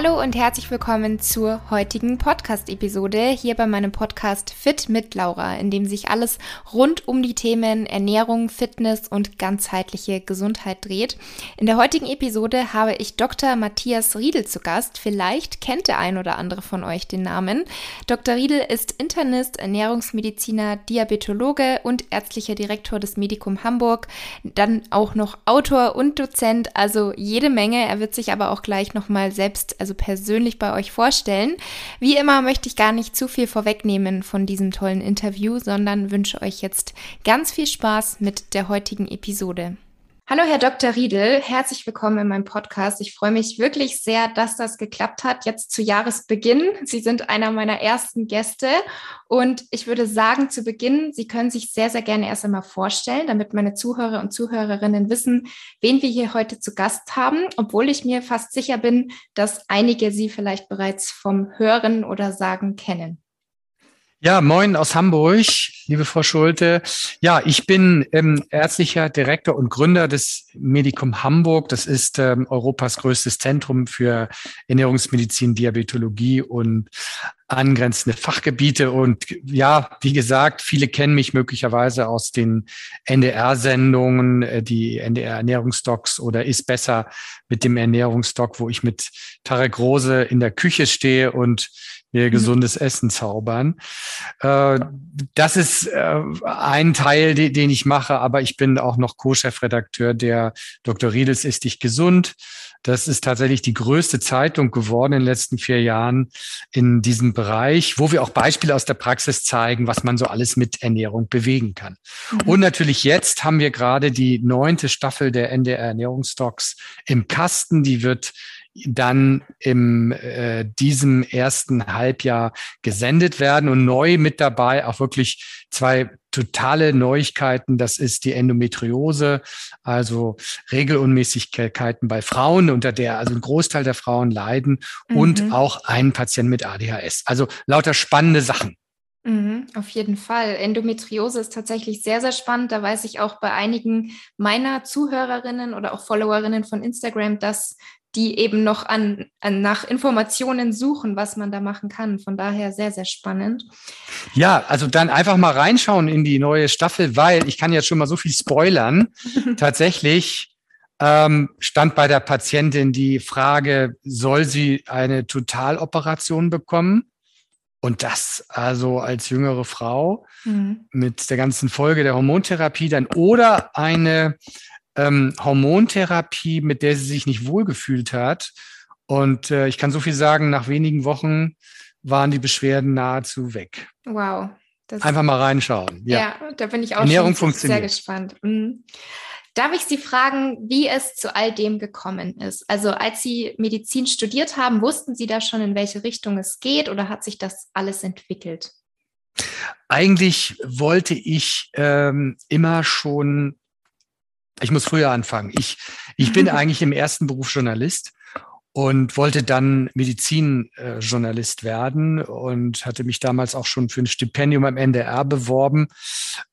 Hallo und herzlich willkommen zur heutigen Podcast-Episode hier bei meinem Podcast Fit mit Laura, in dem sich alles rund um die Themen Ernährung, Fitness und ganzheitliche Gesundheit dreht. In der heutigen Episode habe ich Dr. Matthias Riedel zu Gast. Vielleicht kennt der ein oder andere von euch den Namen. Dr. Riedel ist Internist, Ernährungsmediziner, Diabetologe und ärztlicher Direktor des Medikum Hamburg, dann auch noch Autor und Dozent, also jede Menge. Er wird sich aber auch gleich nochmal selbst also persönlich bei euch vorstellen. Wie immer möchte ich gar nicht zu viel vorwegnehmen von diesem tollen Interview, sondern wünsche euch jetzt ganz viel Spaß mit der heutigen Episode. Hallo, Herr Dr. Riedel, herzlich willkommen in meinem Podcast. Ich freue mich wirklich sehr, dass das geklappt hat, jetzt zu Jahresbeginn. Sie sind einer meiner ersten Gäste und ich würde sagen, zu Beginn, Sie können sich sehr, sehr gerne erst einmal vorstellen, damit meine Zuhörer und Zuhörerinnen wissen, wen wir hier heute zu Gast haben, obwohl ich mir fast sicher bin, dass einige Sie vielleicht bereits vom Hören oder Sagen kennen. Ja, moin aus Hamburg, liebe Frau Schulte. Ja, ich bin ähm, ärztlicher Direktor und Gründer des Medikum Hamburg. Das ist ähm, Europas größtes Zentrum für Ernährungsmedizin, Diabetologie und angrenzende Fachgebiete. Und ja, wie gesagt, viele kennen mich möglicherweise aus den NDR-Sendungen, äh, die NDR-Ernährungsdocs oder ist besser mit dem Ernährungsdoc, wo ich mit Tarek Rose in der Küche stehe und mir mhm. gesundes Essen zaubern. Äh, das ist äh, ein Teil, den ich mache, aber ich bin auch noch Co-Chefredakteur der Dr. Riedels ist dich gesund. Das ist tatsächlich die größte Zeitung geworden in den letzten vier Jahren in diesem Bereich, wo wir auch Beispiele aus der Praxis zeigen, was man so alles mit Ernährung bewegen kann. Mhm. Und natürlich jetzt haben wir gerade die neunte Staffel der NDR Ernährungstalks im Kasten. Die wird dann im äh, diesem ersten Halbjahr gesendet werden und neu mit dabei auch wirklich zwei totale Neuigkeiten. Das ist die Endometriose, also Regelunmäßigkeiten bei Frauen, unter der also ein Großteil der Frauen leiden mhm. und auch ein Patient mit ADHS. Also lauter spannende Sachen. Mhm, auf jeden Fall. Endometriose ist tatsächlich sehr, sehr spannend. Da weiß ich auch bei einigen meiner Zuhörerinnen oder auch Followerinnen von Instagram, dass die eben noch an, an, nach Informationen suchen, was man da machen kann. Von daher sehr, sehr spannend. Ja, also dann einfach mal reinschauen in die neue Staffel, weil ich kann jetzt schon mal so viel spoilern. Tatsächlich ähm, stand bei der Patientin die Frage, soll sie eine Totaloperation bekommen? Und das also als jüngere Frau mhm. mit der ganzen Folge der Hormontherapie dann oder eine ähm, Hormontherapie, mit der sie sich nicht wohlgefühlt hat. Und äh, ich kann so viel sagen, nach wenigen Wochen waren die Beschwerden nahezu weg. Wow. Einfach mal reinschauen. Ja, ja da bin ich auch Ernährung schon sehr gespannt. Mhm. Darf ich Sie fragen, wie es zu all dem gekommen ist? Also als Sie Medizin studiert haben, wussten Sie da schon, in welche Richtung es geht oder hat sich das alles entwickelt? Eigentlich wollte ich ähm, immer schon ich muss früher anfangen. Ich, ich bin eigentlich im ersten Beruf Journalist und wollte dann Medizinjournalist äh, werden und hatte mich damals auch schon für ein Stipendium am NDR beworben.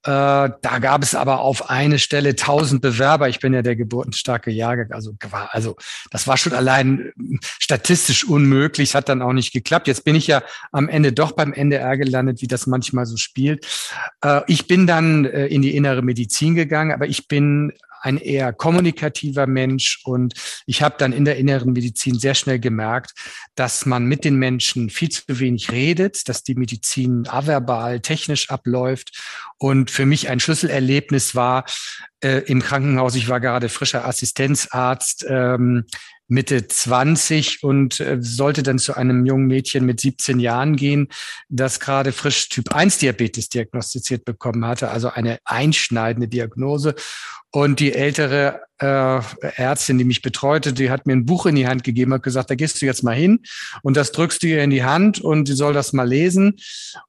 Äh, da gab es aber auf eine Stelle tausend Bewerber. Ich bin ja der geburtenstarke Jahrgang, also also das war schon allein äh, statistisch unmöglich, hat dann auch nicht geklappt. Jetzt bin ich ja am Ende doch beim NDR gelandet, wie das manchmal so spielt. Äh, ich bin dann äh, in die innere Medizin gegangen, aber ich bin ein eher kommunikativer Mensch und ich habe dann in der inneren Medizin sehr schnell gemerkt, dass man mit den Menschen viel zu wenig redet, dass die Medizin averbal, technisch abläuft und für mich ein Schlüsselerlebnis war äh, im Krankenhaus. Ich war gerade frischer Assistenzarzt. Ähm, Mitte 20 und äh, sollte dann zu einem jungen Mädchen mit 17 Jahren gehen, das gerade frisch Typ 1 Diabetes diagnostiziert bekommen hatte, also eine einschneidende Diagnose. Und die ältere äh, Ärztin, die mich betreute, die hat mir ein Buch in die Hand gegeben, hat gesagt, da gehst du jetzt mal hin und das drückst du ihr in die Hand und sie soll das mal lesen.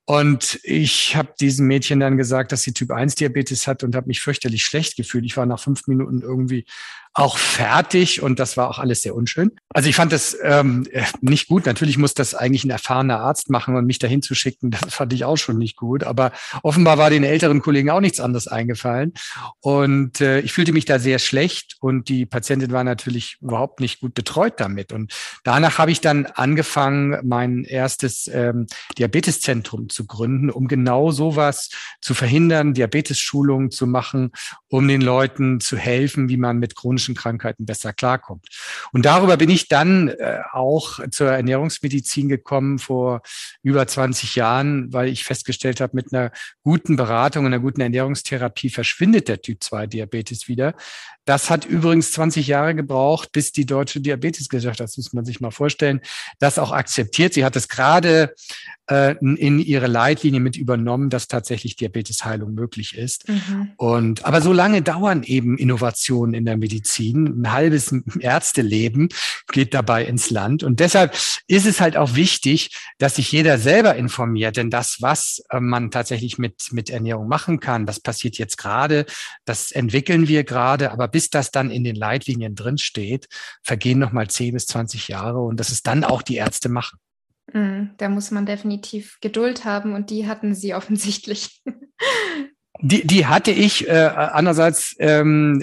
Und ich habe diesem Mädchen dann gesagt, dass sie Typ 1 Diabetes hat und habe mich fürchterlich schlecht gefühlt. Ich war nach fünf Minuten irgendwie auch fertig und das war auch alles sehr unschön. Also ich fand das ähm, nicht gut. Natürlich muss das eigentlich ein erfahrener Arzt machen und mich dahin zu schicken, das fand ich auch schon nicht gut. Aber offenbar war den älteren Kollegen auch nichts anderes eingefallen. Und äh, äh, ich fühlte mich da sehr schlecht und die Patientin war natürlich überhaupt nicht gut betreut damit. Und danach habe ich dann angefangen, mein erstes ähm, Diabeteszentrum zu gründen, um genau sowas zu verhindern, Diabetes-Schulungen zu machen, um den Leuten zu helfen, wie man mit chronischen Krankheiten besser klarkommt. Und darüber bin ich dann äh, auch zur Ernährungsmedizin gekommen vor über 20 Jahren, weil ich festgestellt habe, mit einer guten Beratung, einer guten Ernährungstherapie verschwindet der Typ 2 Diabetes wieder. Das hat übrigens 20 Jahre gebraucht, bis die Deutsche Diabetesgesellschaft, das muss man sich mal vorstellen, das auch akzeptiert. Sie hat es gerade äh, in ihre Leitlinie mit übernommen, dass tatsächlich Diabetesheilung möglich ist. Mhm. Und aber so lange dauern eben Innovationen in der Medizin. Ein halbes Ärzteleben geht dabei ins Land. Und deshalb ist es halt auch wichtig, dass sich jeder selber informiert. Denn das, was äh, man tatsächlich mit, mit Ernährung machen kann, das passiert jetzt gerade, das entwickeln wir gerade. Aber bis das dann in den Leitlinien drin steht, vergehen nochmal 10 bis 20 Jahre. Und das ist dann auch die Ärzte machen. Mm, da muss man definitiv Geduld haben und die hatten sie offensichtlich. Die, die hatte ich. Äh, andererseits ähm,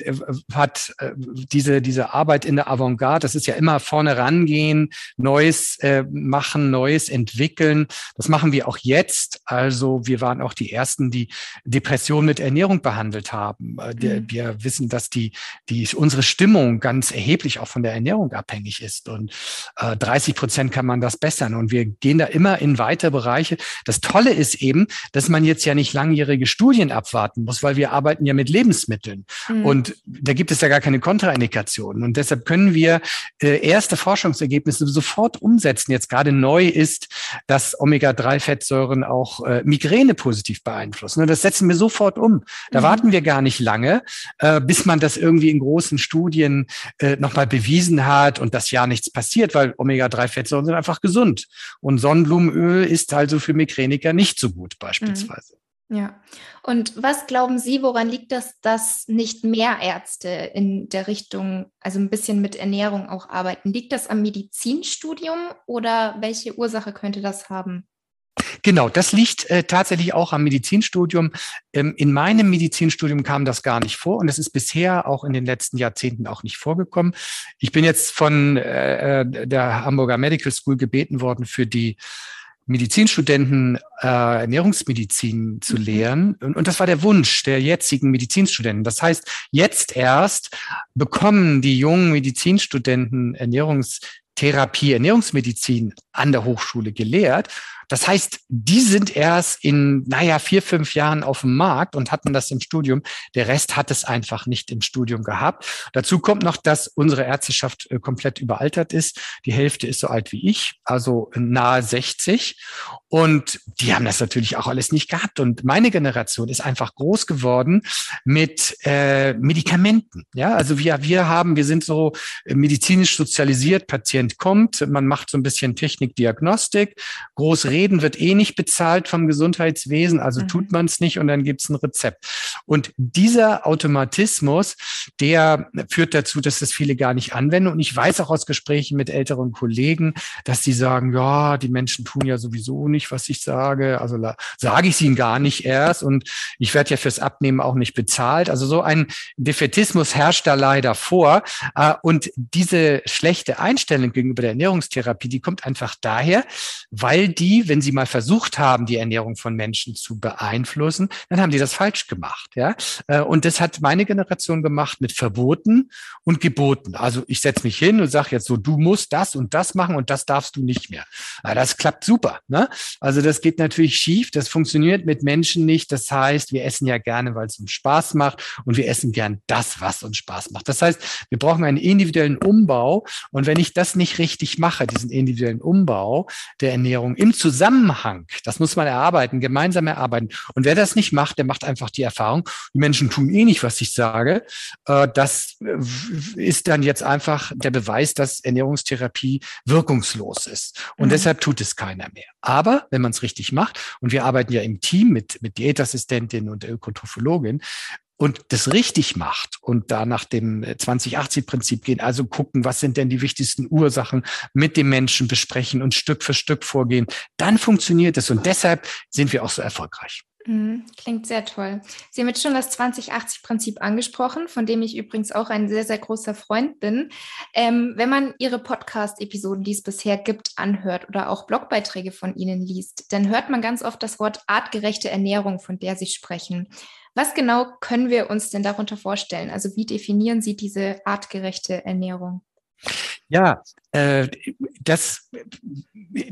hat äh, diese, diese Arbeit in der Avantgarde, das ist ja immer vorne rangehen, Neues äh, machen, Neues entwickeln. Das machen wir auch jetzt. Also wir waren auch die Ersten, die Depression mit Ernährung behandelt haben. Äh, mhm. Wir wissen, dass die, die, unsere Stimmung ganz erheblich auch von der Ernährung abhängig ist. Und äh, 30 Prozent kann man das bessern. Und wir gehen da immer in weite Bereiche. Das Tolle ist eben, dass man jetzt ja nicht langjährige Studien ab abwarten muss, weil wir arbeiten ja mit Lebensmitteln. Mhm. Und da gibt es ja gar keine Kontraindikationen. Und deshalb können wir äh, erste Forschungsergebnisse sofort umsetzen. Jetzt gerade neu ist, dass Omega-3-Fettsäuren auch äh, Migräne positiv beeinflussen. Und das setzen wir sofort um. Da mhm. warten wir gar nicht lange, äh, bis man das irgendwie in großen Studien äh, nochmal bewiesen hat und das ja nichts passiert, weil Omega-3-Fettsäuren sind einfach gesund. Und Sonnenblumenöl ist also für Migräniker nicht so gut beispielsweise. Mhm. Ja. Und was glauben Sie, woran liegt das, dass nicht mehr Ärzte in der Richtung, also ein bisschen mit Ernährung auch arbeiten? Liegt das am Medizinstudium oder welche Ursache könnte das haben? Genau, das liegt äh, tatsächlich auch am Medizinstudium. Ähm, in meinem Medizinstudium kam das gar nicht vor und es ist bisher auch in den letzten Jahrzehnten auch nicht vorgekommen. Ich bin jetzt von äh, äh der Hamburger Medical School gebeten worden, für die Medizinstudenten äh, Ernährungsmedizin zu mhm. lehren. Und, und das war der Wunsch der jetzigen Medizinstudenten. Das heißt, jetzt erst bekommen die jungen Medizinstudenten Ernährungstherapie, Ernährungsmedizin an der Hochschule gelehrt. Das heißt, die sind erst in, naja, vier, fünf Jahren auf dem Markt und hatten das im Studium. Der Rest hat es einfach nicht im Studium gehabt. Dazu kommt noch, dass unsere Ärzteschaft äh, komplett überaltert ist. Die Hälfte ist so alt wie ich, also nahe 60. Und die haben das natürlich auch alles nicht gehabt. Und meine Generation ist einfach groß geworden mit äh, Medikamenten. Ja, also wir, wir haben, wir sind so medizinisch sozialisiert. Patient kommt, man macht so ein bisschen Technikdiagnostik, groß reden wird eh nicht bezahlt vom Gesundheitswesen, also mhm. tut man es nicht und dann gibt es ein Rezept. Und dieser Automatismus, der führt dazu, dass das viele gar nicht anwenden. Und ich weiß auch aus Gesprächen mit älteren Kollegen, dass die sagen, ja, die Menschen tun ja sowieso nicht, was ich sage. Also sage ich es ihnen gar nicht erst und ich werde ja fürs Abnehmen auch nicht bezahlt. Also so ein Defetismus herrscht da leider vor. Äh, und diese schlechte Einstellung gegenüber der Ernährungstherapie, die kommt einfach daher, weil die wenn sie mal versucht haben, die Ernährung von Menschen zu beeinflussen, dann haben die das falsch gemacht. Ja? Äh, und das hat meine Generation gemacht mit Verboten und Geboten. Also ich setze mich hin und sage jetzt so, du musst das und das machen und das darfst du nicht mehr. Das klappt super. Ne? Also das geht natürlich schief. Das funktioniert mit Menschen nicht. Das heißt, wir essen ja gerne, weil es uns Spaß macht und wir essen gern das, was uns Spaß macht. Das heißt, wir brauchen einen individuellen Umbau. Und wenn ich das nicht richtig mache, diesen individuellen Umbau der Ernährung im Zusammenhang das muss man erarbeiten, gemeinsam erarbeiten. Und wer das nicht macht, der macht einfach die Erfahrung, die Menschen tun eh nicht, was ich sage. Äh, das äh, ist dann jetzt einfach der Beweis, dass Ernährungstherapie wirkungslos ist. Und mhm. deshalb tut es keiner mehr. Aber wenn man es richtig macht, und wir arbeiten ja im Team mit, mit Diätassistentin und Ökotrophologin, und das richtig macht und da nach dem 2080-Prinzip gehen, also gucken, was sind denn die wichtigsten Ursachen, mit dem Menschen besprechen und Stück für Stück vorgehen, dann funktioniert es. Und deshalb sind wir auch so erfolgreich. Mhm, klingt sehr toll. Sie haben jetzt schon das 2080-Prinzip angesprochen, von dem ich übrigens auch ein sehr, sehr großer Freund bin. Ähm, wenn man Ihre Podcast-Episoden, die es bisher gibt, anhört oder auch Blogbeiträge von Ihnen liest, dann hört man ganz oft das Wort artgerechte Ernährung, von der Sie sprechen. Was genau können wir uns denn darunter vorstellen? Also wie definieren Sie diese artgerechte Ernährung? Ja, äh, das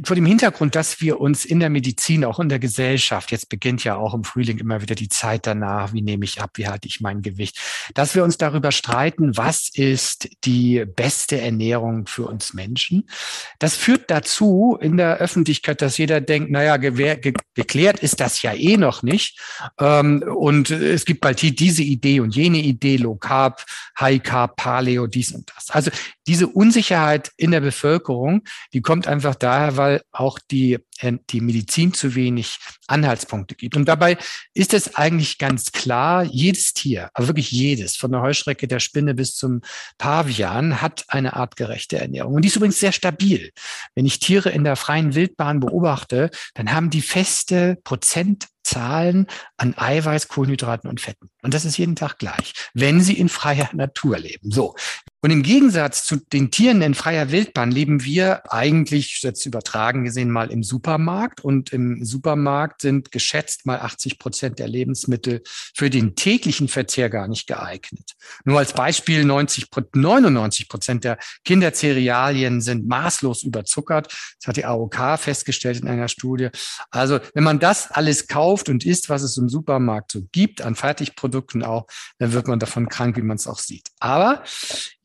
vor dem Hintergrund, dass wir uns in der Medizin, auch in der Gesellschaft, jetzt beginnt ja auch im Frühling immer wieder die Zeit danach, wie nehme ich ab, wie halte ich mein Gewicht, dass wir uns darüber streiten, was ist die beste Ernährung für uns Menschen. Das führt dazu in der Öffentlichkeit, dass jeder denkt, naja, geklärt ist das ja eh noch nicht. Ähm, und es gibt bald hier diese Idee und jene Idee, Low Carb, High Carb, Paleo, dies und das. Also diese Unsicherheit in der Bevölkerung, die kommt einfach daher, weil auch die, äh, die Medizin zu wenig Anhaltspunkte gibt. Und dabei ist es eigentlich ganz klar, jedes Tier, aber wirklich jedes, von der Heuschrecke, der Spinne bis zum Pavian, hat eine artgerechte Ernährung. Und die ist übrigens sehr stabil. Wenn ich Tiere in der freien Wildbahn beobachte, dann haben die feste Prozent Zahlen an Eiweiß, Kohlenhydraten und Fetten. Und das ist jeden Tag gleich, wenn sie in freier Natur leben. So. Und im Gegensatz zu den Tieren in freier Wildbahn leben wir eigentlich, jetzt übertragen gesehen, mal im Supermarkt. Und im Supermarkt sind geschätzt mal 80 Prozent der Lebensmittel für den täglichen Verzehr gar nicht geeignet. Nur als Beispiel 90, 99 Prozent der Kindercerealien sind maßlos überzuckert. Das hat die AOK festgestellt in einer Studie. Also wenn man das alles kauft und isst, was es im Supermarkt so gibt, an Fertigprodukten auch, dann wird man davon krank, wie man es auch sieht. Aber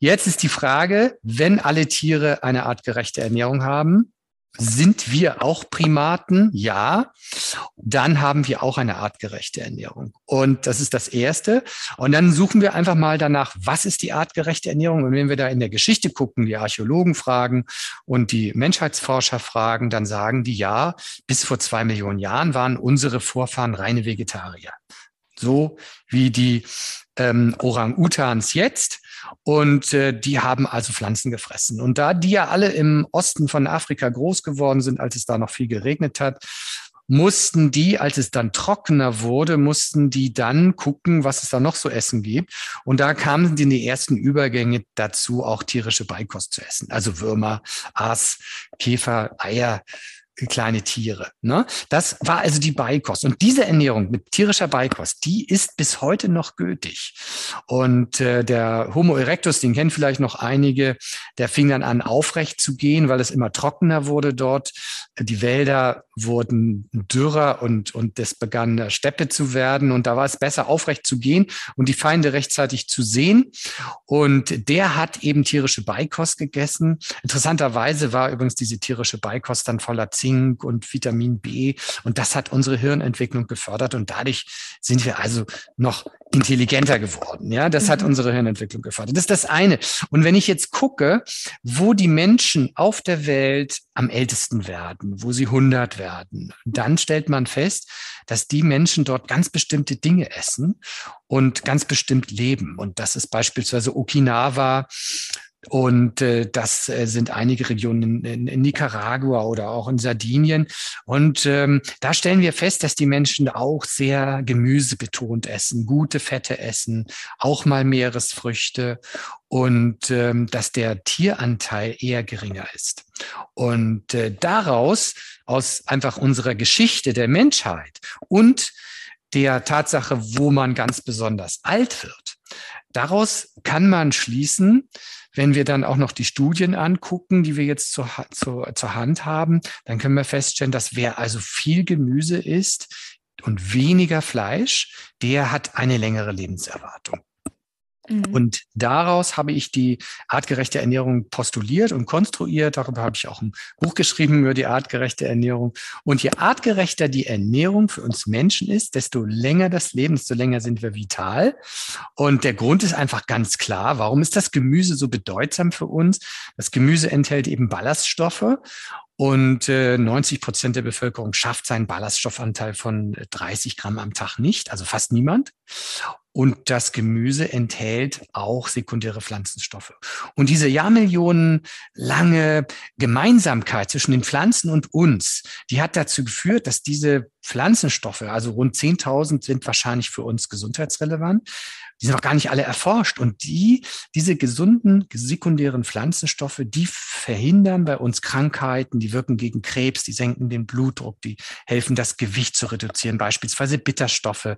Jetzt ist die Frage, wenn alle Tiere eine artgerechte Ernährung haben, sind wir auch Primaten? Ja. Dann haben wir auch eine artgerechte Ernährung. Und das ist das Erste. Und dann suchen wir einfach mal danach, was ist die artgerechte Ernährung? Und wenn wir da in der Geschichte gucken, die Archäologen fragen und die Menschheitsforscher fragen, dann sagen die ja, bis vor zwei Millionen Jahren waren unsere Vorfahren reine Vegetarier. So wie die ähm, Orang-Utans jetzt. Und äh, die haben also Pflanzen gefressen. Und da die ja alle im Osten von Afrika groß geworden sind, als es da noch viel geregnet hat, mussten die, als es dann trockener wurde, mussten die dann gucken, was es da noch so essen gibt. Und da kamen die in die ersten Übergänge dazu, auch tierische Beikost zu essen. Also Würmer, Aas, Käfer, Eier, kleine Tiere. Ne? Das war also die Beikost. Und diese Ernährung mit tierischer Beikost, die ist bis heute noch gültig. Und äh, der Homo erectus, den kennen vielleicht noch einige, der fing dann an, aufrecht zu gehen, weil es immer trockener wurde dort. Die Wälder wurden dürrer und, und es begann Steppe zu werden. Und da war es besser, aufrecht zu gehen und die Feinde rechtzeitig zu sehen. Und der hat eben tierische Beikost gegessen. Interessanterweise war übrigens diese tierische Beikost dann voller Zink Zink und Vitamin B. Und das hat unsere Hirnentwicklung gefördert. Und dadurch sind wir also noch intelligenter geworden. Ja, das hat mhm. unsere Hirnentwicklung gefördert. Das ist das eine. Und wenn ich jetzt gucke, wo die Menschen auf der Welt am ältesten werden, wo sie 100 werden, dann stellt man fest, dass die Menschen dort ganz bestimmte Dinge essen und ganz bestimmt leben. Und das ist beispielsweise Okinawa und äh, das äh, sind einige Regionen in, in, Nicaragua oder auch in Sardinien. Und ähm, da stellen wir fest, dass die Menschen auch sehr gemüsebetont essen, gute Fette essen, auch mal Meeresfrüchte und ähm, dass der Tieranteil eher geringer ist. Und äh, daraus, aus einfach unserer Geschichte der Menschheit und der Tatsache, wo man ganz besonders alt wird, daraus kann man schließen, wenn wir dann auch noch die Studien angucken, die wir jetzt zur, zur, zur Hand haben, dann können wir feststellen, dass wer also viel Gemüse isst und weniger Fleisch, der hat eine längere Lebenserwartung. Mhm. Und daraus habe ich die artgerechte Ernährung postuliert und konstruiert. Darüber habe ich auch ein Buch geschrieben über die artgerechte Ernährung. Und je artgerechter die Ernährung für uns Menschen ist, desto länger das Leben, desto länger sind wir vital. Und der Grund ist einfach ganz klar. Warum ist das Gemüse so bedeutsam für uns? Das Gemüse enthält eben Ballaststoffe Und äh, 90 Prozent der Bevölkerung schafft seinen Ballaststoffanteil von 30 Gramm am Tag nicht, also fast niemand. Und das Gemüse enthält auch sekundäre Pflanzenstoffe. Und diese Jahrmillionen lange Gemeinsamkeit zwischen den Pflanzen und uns, die hat dazu geführt, dass diese Pflanzenstoffe, also rund 10.000 sind wahrscheinlich für uns gesundheitsrelevant, die sind noch gar nicht alle erforscht. Und die, diese gesunden sekundären Pflanzenstoffe, die verhindern bei uns Krankheiten, die wirken gegen Krebs, die senken den Blutdruck, die helfen, das Gewicht zu reduzieren, beispielsweise Bitterstoffe,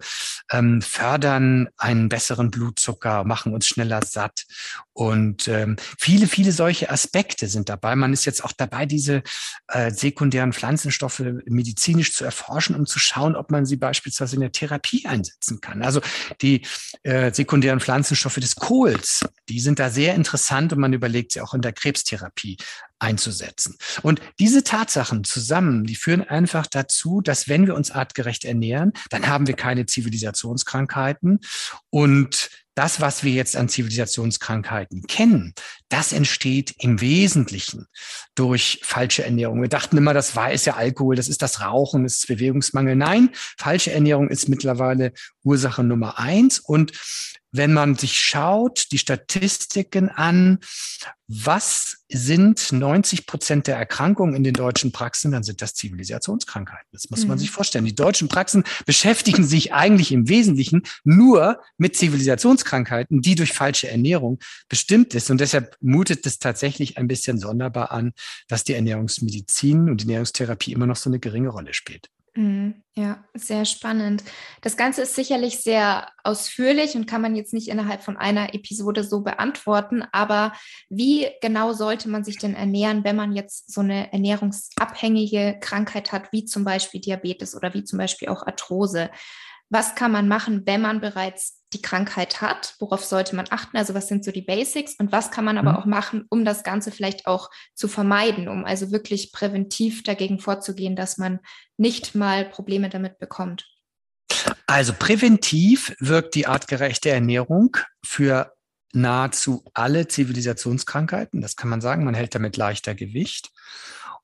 ähm, fördern einen besseren Blutzucker, machen uns schneller satt. Und ähm, viele, viele solche Aspekte sind dabei. Man ist jetzt auch dabei, diese äh, sekundären Pflanzenstoffe medizinisch zu erforschen, um zu schauen, ob man sie beispielsweise in der Therapie einsetzen kann. Also die äh, sekundären Pflanzenstoffe des Kohls, die sind da sehr interessant und man überlegt sie auch in der Krebstherapie einzusetzen. Und diese Tatsachen zusammen, die führen einfach dazu, dass wenn wir uns artgerecht ernähren, dann haben wir keine Zivilisationskrankheiten und das, was wir jetzt an Zivilisationskrankheiten kennen, das entsteht im Wesentlichen durch falsche Ernährung. Wir dachten immer, das war ist ja Alkohol, das ist das Rauchen, das ist Bewegungsmangel. Nein, falsche Ernährung ist mittlerweile Ursache Nummer eins. Und wenn man sich schaut, die Statistiken an, was sind 90 Prozent der Erkrankungen in den deutschen Praxen, dann sind das Zivilisationskrankheiten. Das muss man mhm. sich vorstellen. Die deutschen Praxen beschäftigen sich eigentlich im Wesentlichen nur mit Zivilisationskrankheiten, die durch falsche Ernährung bestimmt ist. Und deshalb mutet es tatsächlich ein bisschen sonderbar an, dass die Ernährungsmedizin und die Ernährungstherapie immer noch so eine geringe Rolle spielt. Mhm. Ja, sehr spannend. Das Ganze ist sicherlich sehr ausführlich und kann man jetzt nicht innerhalb von einer Episode so beantworten. Aber wie genau sollte man sich denn ernähren, wenn man jetzt so eine ernährungsabhängige Krankheit hat, wie zum Beispiel Diabetes oder wie zum Beispiel auch Arthrose? Was kann man machen, wenn man bereits die Krankheit hat, worauf sollte man achten, also was sind so die Basics und was kann man aber mhm. auch machen, um das Ganze vielleicht auch zu vermeiden, um also wirklich präventiv dagegen vorzugehen, dass man nicht mal Probleme damit bekommt. Also präventiv wirkt die artgerechte Ernährung für nahezu alle Zivilisationskrankheiten. Das kann man sagen. Man hält damit leichter Gewicht.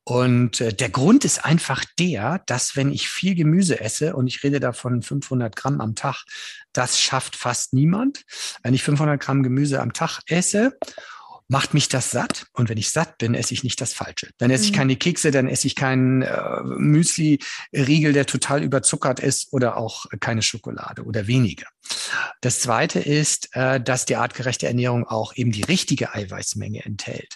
Und äh, der Grund ist einfach der, dass wenn ich viel Gemüse esse, und ich rede davon 500 Gramm am Tag, das schafft fast niemand. Wenn ich 500 Gramm Gemüse am Tag esse, macht mich das satt. Und wenn ich satt bin, esse ich nicht das Falsche. Dann esse mhm. ich keine Kekse, dann esse ich keinen äh, Müsli-Riegel, der total überzuckert ist oder auch keine Schokolade oder weniger. Das zweite ist, äh, dass die artgerechte Ernährung auch eben die richtige Eiweißmenge enthält.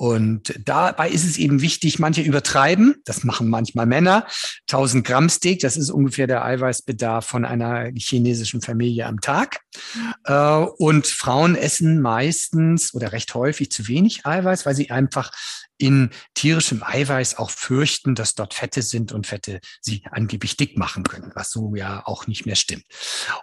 Und dabei ist es eben wichtig, manche übertreiben, das machen manchmal Männer, 1000 Gramm Steak, das ist ungefähr der Eiweißbedarf von einer chinesischen Familie am Tag. Mhm. Und Frauen essen meistens oder recht häufig zu wenig Eiweiß, weil sie einfach in tierischem Eiweiß auch fürchten, dass dort Fette sind und Fette sie angeblich dick machen können, was so ja auch nicht mehr stimmt.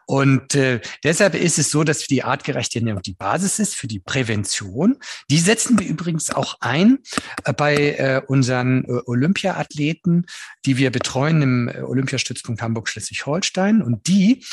Und äh, deshalb ist es so, dass die artgerechte Ernährung die Basis ist für die Prävention. Die setzen wir übrigens auch ein äh, bei äh, unseren äh, Olympiaathleten, die wir betreuen im äh, Olympiastützpunkt Hamburg-Schleswig-Holstein. Und die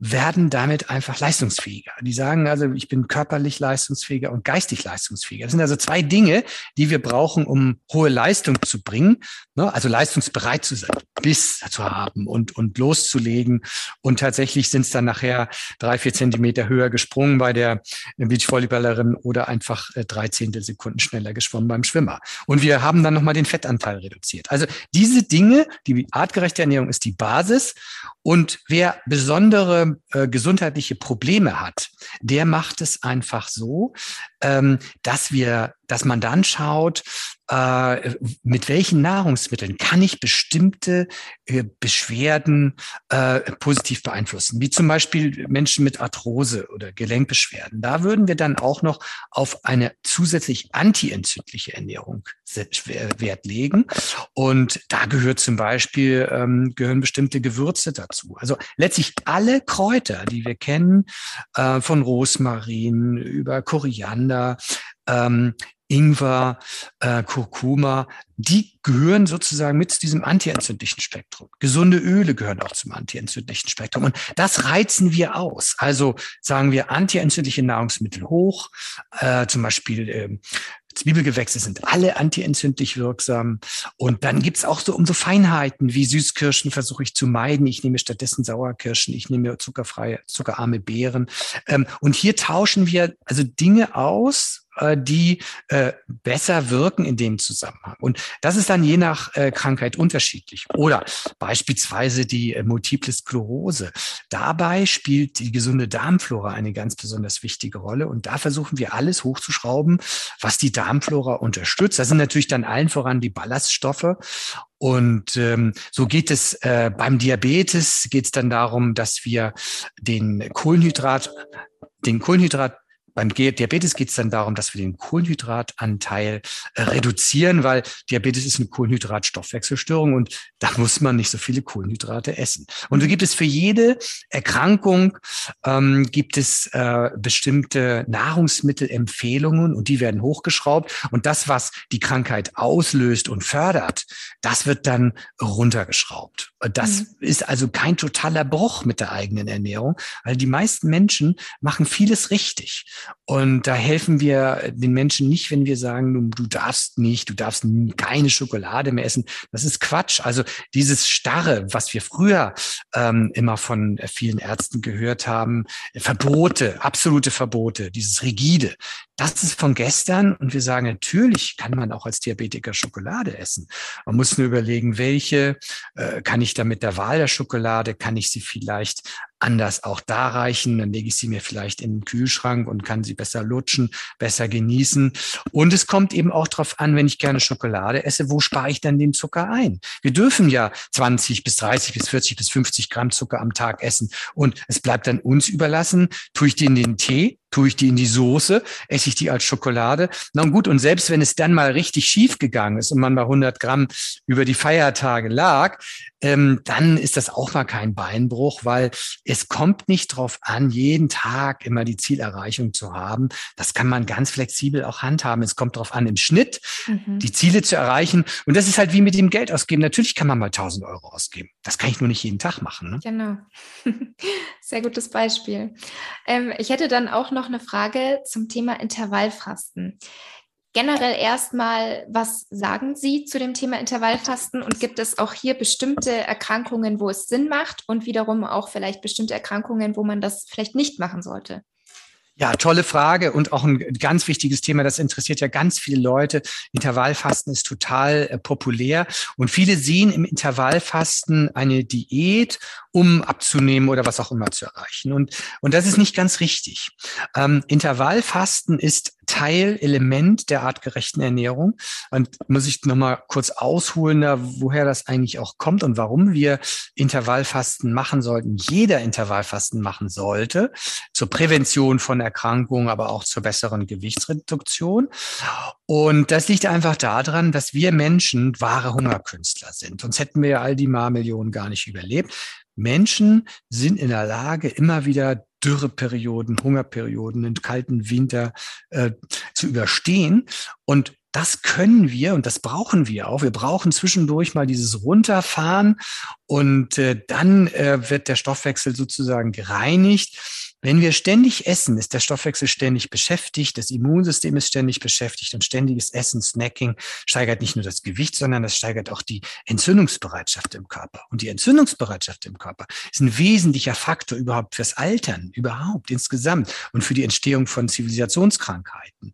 werden damit einfach leistungsfähiger. Die sagen also, ich bin körperlich leistungsfähiger und geistig leistungsfähiger. Das sind also zwei Dinge, die wir brauchen, um hohe Leistung zu bringen, ne? also leistungsbereit zu sein, Biss zu haben und, und loszulegen. Und tatsächlich sind es dann nachher drei, vier Zentimeter höher gesprungen bei der Beachvolleyballerin oder einfach äh, drei Zehntelsekunden schneller geschwommen beim Schwimmer. Und wir haben dann nochmal den Fettanteil reduziert. Also diese Dinge, die artgerechte Ernährung ist die Basis. Und wer besondere äh, gesundheitliche Probleme hat, der macht es einfach so, ähm, dass wir, dass man dann schaut, äh, mit welchen Nahrungsmitteln kann ich bestimmte äh, Beschwerden äh, positiv beeinflussen, wie zum Beispiel Menschen mit Arthrose oder Gelenkbeschwerden. Da würden wir dann auch noch auf eine zusätzlich antientzündliche Ernährung Wert legen. Und da gehört zum Beispiel, ähm, gehören bestimmte Gewürze dazu. Also letztlich alle Kräuter, die wir kennen, äh, von Rosmarin über Koriander, ähm, Ingwer, äh, Kurkuma, die gehören sozusagen mit zu diesem antientzündlichen Spektrum. Gesunde Öle gehören auch zum antientzündlichen Spektrum. Und das reizen wir aus. Also sagen wir antientzündliche Nahrungsmittel hoch, äh, zum Beispiel äh, Zwiebelgewächse sind alle antientzündlich wirksam. Und dann gibt's auch so um so Feinheiten wie Süßkirschen versuche ich zu meiden. Ich nehme stattdessen Sauerkirschen, ich nehme zuckerfreie, zuckerarme Beeren. Ähm, und hier tauschen wir also Dinge aus, die äh, besser wirken in dem Zusammenhang. Und das ist dann je nach äh, Krankheit unterschiedlich. Oder beispielsweise die äh, Multiple Sklerose. Dabei spielt die gesunde Darmflora eine ganz besonders wichtige Rolle. Und da versuchen wir alles hochzuschrauben, was die Darmflora unterstützt. Das sind natürlich dann allen voran die Ballaststoffe. Und ähm, so geht es äh, beim Diabetes, geht es dann darum, dass wir den Kohlenhydrat den Kohlenhydrat beim Diabetes geht es dann darum, dass wir den Kohlenhydratanteil äh, reduzieren, weil Diabetes ist eine Kohlenhydratstoffwechselstörung und da muss man nicht so viele Kohlenhydrate essen. Und so gibt es für jede Erkrankung ähm, gibt es äh, bestimmte Nahrungsmittelempfehlungen und die werden hochgeschraubt. Und das, was die Krankheit auslöst und fördert, das wird dann runtergeschraubt. Das mhm. ist also kein totaler Bruch mit der eigenen Ernährung, weil die meisten Menschen machen vieles richtig. Und da helfen wir den Menschen nicht, wenn wir sagen, du, darfst nicht, du darfst keine Schokolade mehr essen. Das ist Quatsch. Also dieses Starre, was wir früher ähm, immer von vielen Ärzten gehört haben, Verbote, absolute Verbote, dieses Rigide, das ist von gestern und wir sagen, natürlich kann man auch als Diabetiker Schokolade essen. Man muss nur überlegen, welche, äh, kann ich da mit der Wahl der Schokolade, kann ich sie vielleicht anders auch darreichen, dann lege ich sie mir vielleicht in den Kühlschrank und kann sie besser lutschen, besser genießen. Und es kommt eben auch darauf an, wenn ich gerne Schokolade esse, wo spare ich dann den Zucker ein? Wir dürfen ja 20 bis 30 bis 40 bis 50 Gramm Zucker am Tag essen und es bleibt dann uns überlassen, tue ich die in den Tee, Tue ich die in die Soße? Esse ich die als Schokolade? Na gut, und selbst wenn es dann mal richtig schief gegangen ist und man bei 100 Gramm über die Feiertage lag, ähm, dann ist das auch mal kein Beinbruch, weil es kommt nicht drauf an, jeden Tag immer die Zielerreichung zu haben. Das kann man ganz flexibel auch handhaben. Es kommt drauf an, im Schnitt mhm. die Ziele zu erreichen. Und das ist halt wie mit dem Geld ausgeben. Natürlich kann man mal 1000 Euro ausgeben. Das kann ich nur nicht jeden Tag machen. Ne? Genau. Sehr gutes Beispiel. Ähm, ich hätte dann auch noch eine Frage zum Thema Intervallfasten. Generell erstmal, was sagen Sie zu dem Thema Intervallfasten und gibt es auch hier bestimmte Erkrankungen, wo es Sinn macht und wiederum auch vielleicht bestimmte Erkrankungen, wo man das vielleicht nicht machen sollte? Ja, tolle Frage und auch ein ganz wichtiges Thema. Das interessiert ja ganz viele Leute. Intervallfasten ist total äh, populär und viele sehen im Intervallfasten eine Diät, um abzunehmen oder was auch immer zu erreichen. Und, und das ist nicht ganz richtig. Ähm, Intervallfasten ist Teil, Element der artgerechten Ernährung. Und muss ich nochmal kurz ausholen, woher das eigentlich auch kommt und warum wir Intervallfasten machen sollten. Jeder Intervallfasten machen sollte zur Prävention von Erkrankungen, aber auch zur besseren Gewichtsreduktion. Und das liegt einfach daran, dass wir Menschen wahre Hungerkünstler sind. Sonst hätten wir ja all die Marmillionen gar nicht überlebt. Menschen sind in der Lage, immer wieder Dürreperioden, Hungerperioden, einen kalten Winter äh, zu überstehen. Und das können wir und das brauchen wir auch. Wir brauchen zwischendurch mal dieses Runterfahren und äh, dann äh, wird der Stoffwechsel sozusagen gereinigt. Wenn wir ständig essen, ist der Stoffwechsel ständig beschäftigt, das Immunsystem ist ständig beschäftigt und ständiges Essen, Snacking steigert nicht nur das Gewicht, sondern das steigert auch die Entzündungsbereitschaft im Körper. Und die Entzündungsbereitschaft im Körper ist ein wesentlicher Faktor überhaupt fürs Altern, überhaupt insgesamt und für die Entstehung von Zivilisationskrankheiten.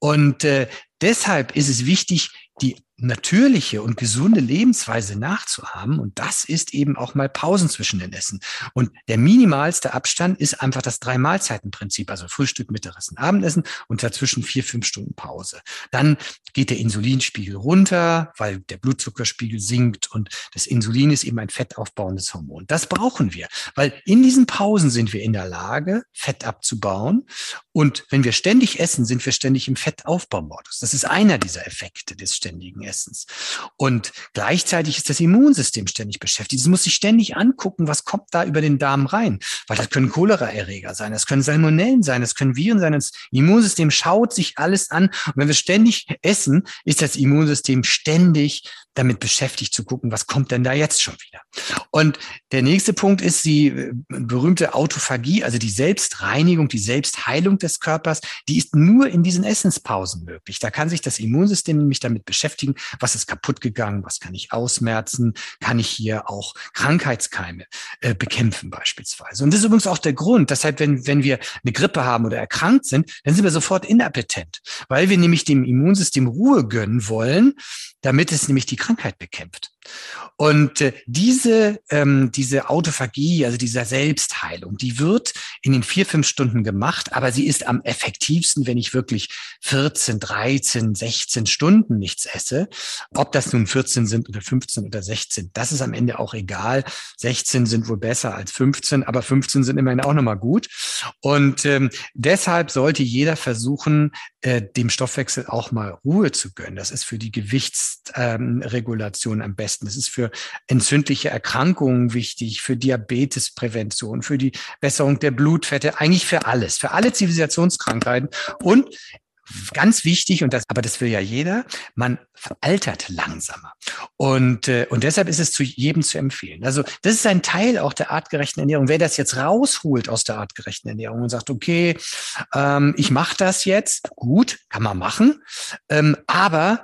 Und äh, deshalb ist es wichtig, die natürliche und gesunde Lebensweise nachzuhaben. Und das ist eben auch mal Pausen zwischen den Essen. Und der minimalste Abstand ist einfach das Drei-Mahlzeiten-Prinzip, also Frühstück, Mittagessen, Abendessen und dazwischen vier, fünf Stunden Pause. Dann geht der Insulinspiegel runter, weil der Blutzuckerspiegel sinkt und das Insulin ist eben ein fettaufbauendes Hormon. Das brauchen wir, weil in diesen Pausen sind wir in der Lage, Fett abzubauen. Und wenn wir ständig essen, sind wir ständig im Fettaufbaumodus. Das ist einer dieser Effekte des ständigen Essens. Und gleichzeitig ist das Immunsystem ständig beschäftigt. Es muss sich ständig angucken, was kommt da über den Darm rein. Weil das können Choleraerreger sein, das können Salmonellen sein, das können Viren sein. Das Immunsystem schaut sich alles an. Und wenn wir ständig essen, ist das Immunsystem ständig damit beschäftigt zu gucken, was kommt denn da jetzt schon wieder. Und der nächste Punkt ist die äh, berühmte Autophagie, also die Selbstreinigung, die Selbstheilung des Körpers, die ist nur in diesen Essenspausen möglich. Da kann sich das Immunsystem nämlich damit beschäftigen, was ist kaputt gegangen, was kann ich ausmerzen, kann ich hier auch Krankheitskeime äh, bekämpfen beispielsweise. Und das ist übrigens auch der Grund, deshalb, wenn, wenn wir eine Grippe haben oder erkrankt sind, dann sind wir sofort inappetent, weil wir nämlich dem Immunsystem Ruhe gönnen wollen, damit es nämlich die Krankheit bekämpft. Und äh, diese, ähm, diese Autophagie, also dieser Selbstheilung, die wird in den vier, fünf Stunden gemacht, aber sie ist am effektivsten, wenn ich wirklich 14, 13, 16 Stunden nichts esse. Ob das nun 14 sind oder 15 oder 16, das ist am Ende auch egal. 16 sind wohl besser als 15, aber 15 sind immerhin auch nochmal gut. Und ähm, deshalb sollte jeder versuchen, äh, dem Stoffwechsel auch mal Ruhe zu gönnen. Das ist für die Gewichtsregulation ähm, am besten. Das ist für entzündliche Erkrankungen wichtig, für Diabetesprävention, für die Besserung der Blutfette, eigentlich für alles, für alle Zivilisationskrankheiten. Und ganz wichtig, und das, aber das will ja jeder, man veraltert langsamer. Und, äh, und deshalb ist es zu jedem zu empfehlen. Also das ist ein Teil auch der artgerechten Ernährung. Wer das jetzt rausholt aus der artgerechten Ernährung und sagt, okay, ähm, ich mache das jetzt, gut, kann man machen. Ähm, aber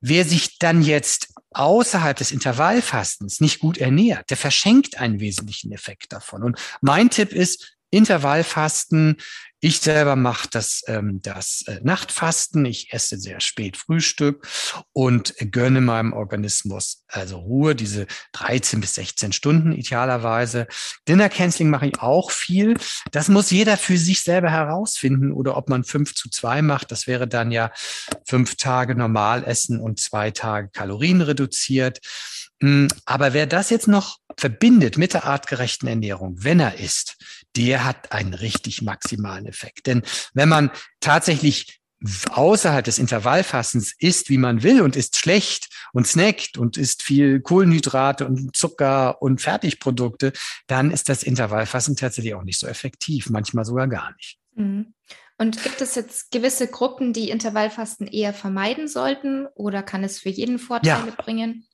wer sich dann jetzt außerhalb des Intervallfastens nicht gut ernährt, der verschenkt einen wesentlichen Effekt davon. Und mein Tipp ist, Intervallfasten ich selber mache das, ähm, das äh, Nachtfasten. Ich esse sehr spät Frühstück und gönne meinem Organismus also Ruhe, diese 13 bis 16 Stunden idealerweise. Dinner Canceling mache ich auch viel. Das muss jeder für sich selber herausfinden oder ob man fünf zu zwei macht. Das wäre dann ja fünf Tage normal essen und zwei Tage Kalorien reduziert. Hm, aber wer das jetzt noch verbindet mit der artgerechten Ernährung, wenn er isst, der hat einen richtig maximalen Effekt. Denn wenn man tatsächlich außerhalb des Intervallfassens isst, wie man will und isst schlecht und snackt und isst viel Kohlenhydrate und Zucker und Fertigprodukte, dann ist das Intervallfassen tatsächlich auch nicht so effektiv, manchmal sogar gar nicht. Mhm. Und gibt es jetzt gewisse Gruppen, die Intervallfasten eher vermeiden sollten oder kann es für jeden Vorteile ja. bringen?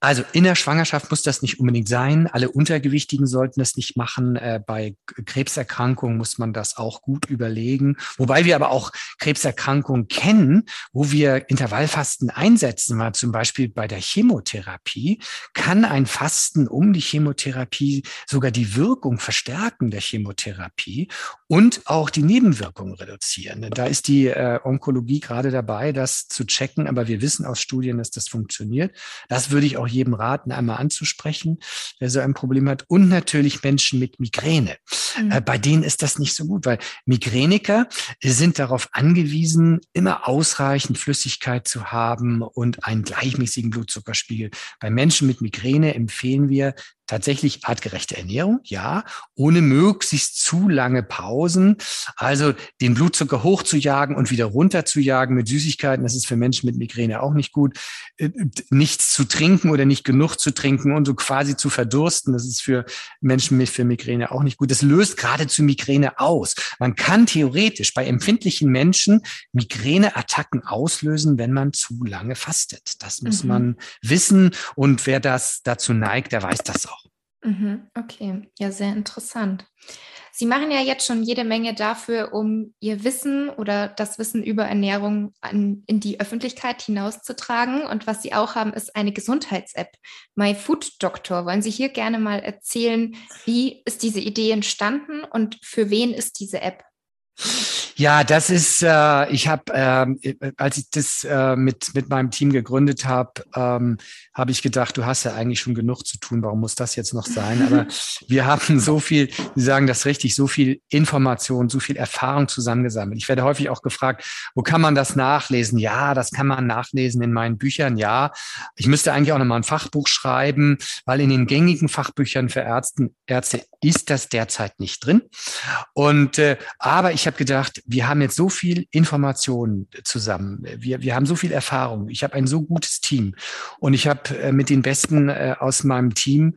Also in der Schwangerschaft muss das nicht unbedingt sein. Alle Untergewichtigen sollten das nicht machen. Äh, bei Krebserkrankungen muss man das auch gut überlegen. Wobei wir aber auch Krebserkrankungen kennen, wo wir Intervallfasten einsetzen. Mal zum Beispiel bei der Chemotherapie kann ein Fasten um die Chemotherapie sogar die Wirkung verstärken der Chemotherapie und auch die Nebenwirkungen reduzieren. Da ist die äh, Onkologie gerade dabei, das zu checken. Aber wir wissen aus Studien, dass das funktioniert. Das würde ich auch jedem raten, einmal anzusprechen, der so ein Problem hat. Und natürlich Menschen mit Migräne. Mhm. Äh, bei denen ist das nicht so gut, weil Migräniker sind darauf angewiesen, immer ausreichend Flüssigkeit zu haben und einen gleichmäßigen Blutzuckerspiegel. Bei Menschen mit Migräne empfehlen wir tatsächlich artgerechte Ernährung, ja, ohne möglichst zu lange Pausen. Also den Blutzucker hochzujagen und wieder runterzujagen mit Süßigkeiten, das ist für Menschen mit Migräne auch nicht gut. Äh, nichts zu trinken oder nicht genug zu trinken und so quasi zu verdursten, das ist für Menschen mit für Migräne auch nicht gut. Das löst geradezu Migräne aus. Man kann theoretisch bei empfindlichen Menschen Migräneattacken auslösen, wenn man zu lange fastet. Das muss mhm. man wissen und wer das dazu neigt, der weiß das auch. Mhm, okay, ja, sehr interessant. Sie machen ja jetzt schon jede Menge dafür, um Ihr Wissen oder das Wissen über Ernährung an, in die Öffentlichkeit hinauszutragen. Und was Sie auch haben, ist eine Gesundheits-App, My Food Doctor. Wollen Sie hier gerne mal erzählen, wie ist diese Idee entstanden und für wen ist diese App? Ja, das ist, äh, ich habe, äh, als ich das äh, mit, mit meinem Team gegründet habe, ähm, habe ich gedacht, du hast ja eigentlich schon genug zu tun, warum muss das jetzt noch sein? Aber wir haben so viel, Sie sagen das richtig, so viel Information, so viel Erfahrung zusammengesammelt. Ich werde häufig auch gefragt, wo kann man das nachlesen? Ja, das kann man nachlesen in meinen Büchern, ja. Ich müsste eigentlich auch nochmal ein Fachbuch schreiben, weil in den gängigen Fachbüchern für Ärzte, Ärzte ist das derzeit nicht drin. Und äh, aber ich habe gedacht, wir haben jetzt so viel Informationen zusammen. Wir, wir haben so viel Erfahrung. Ich habe ein so gutes Team und ich habe äh, mit den Besten äh, aus meinem Team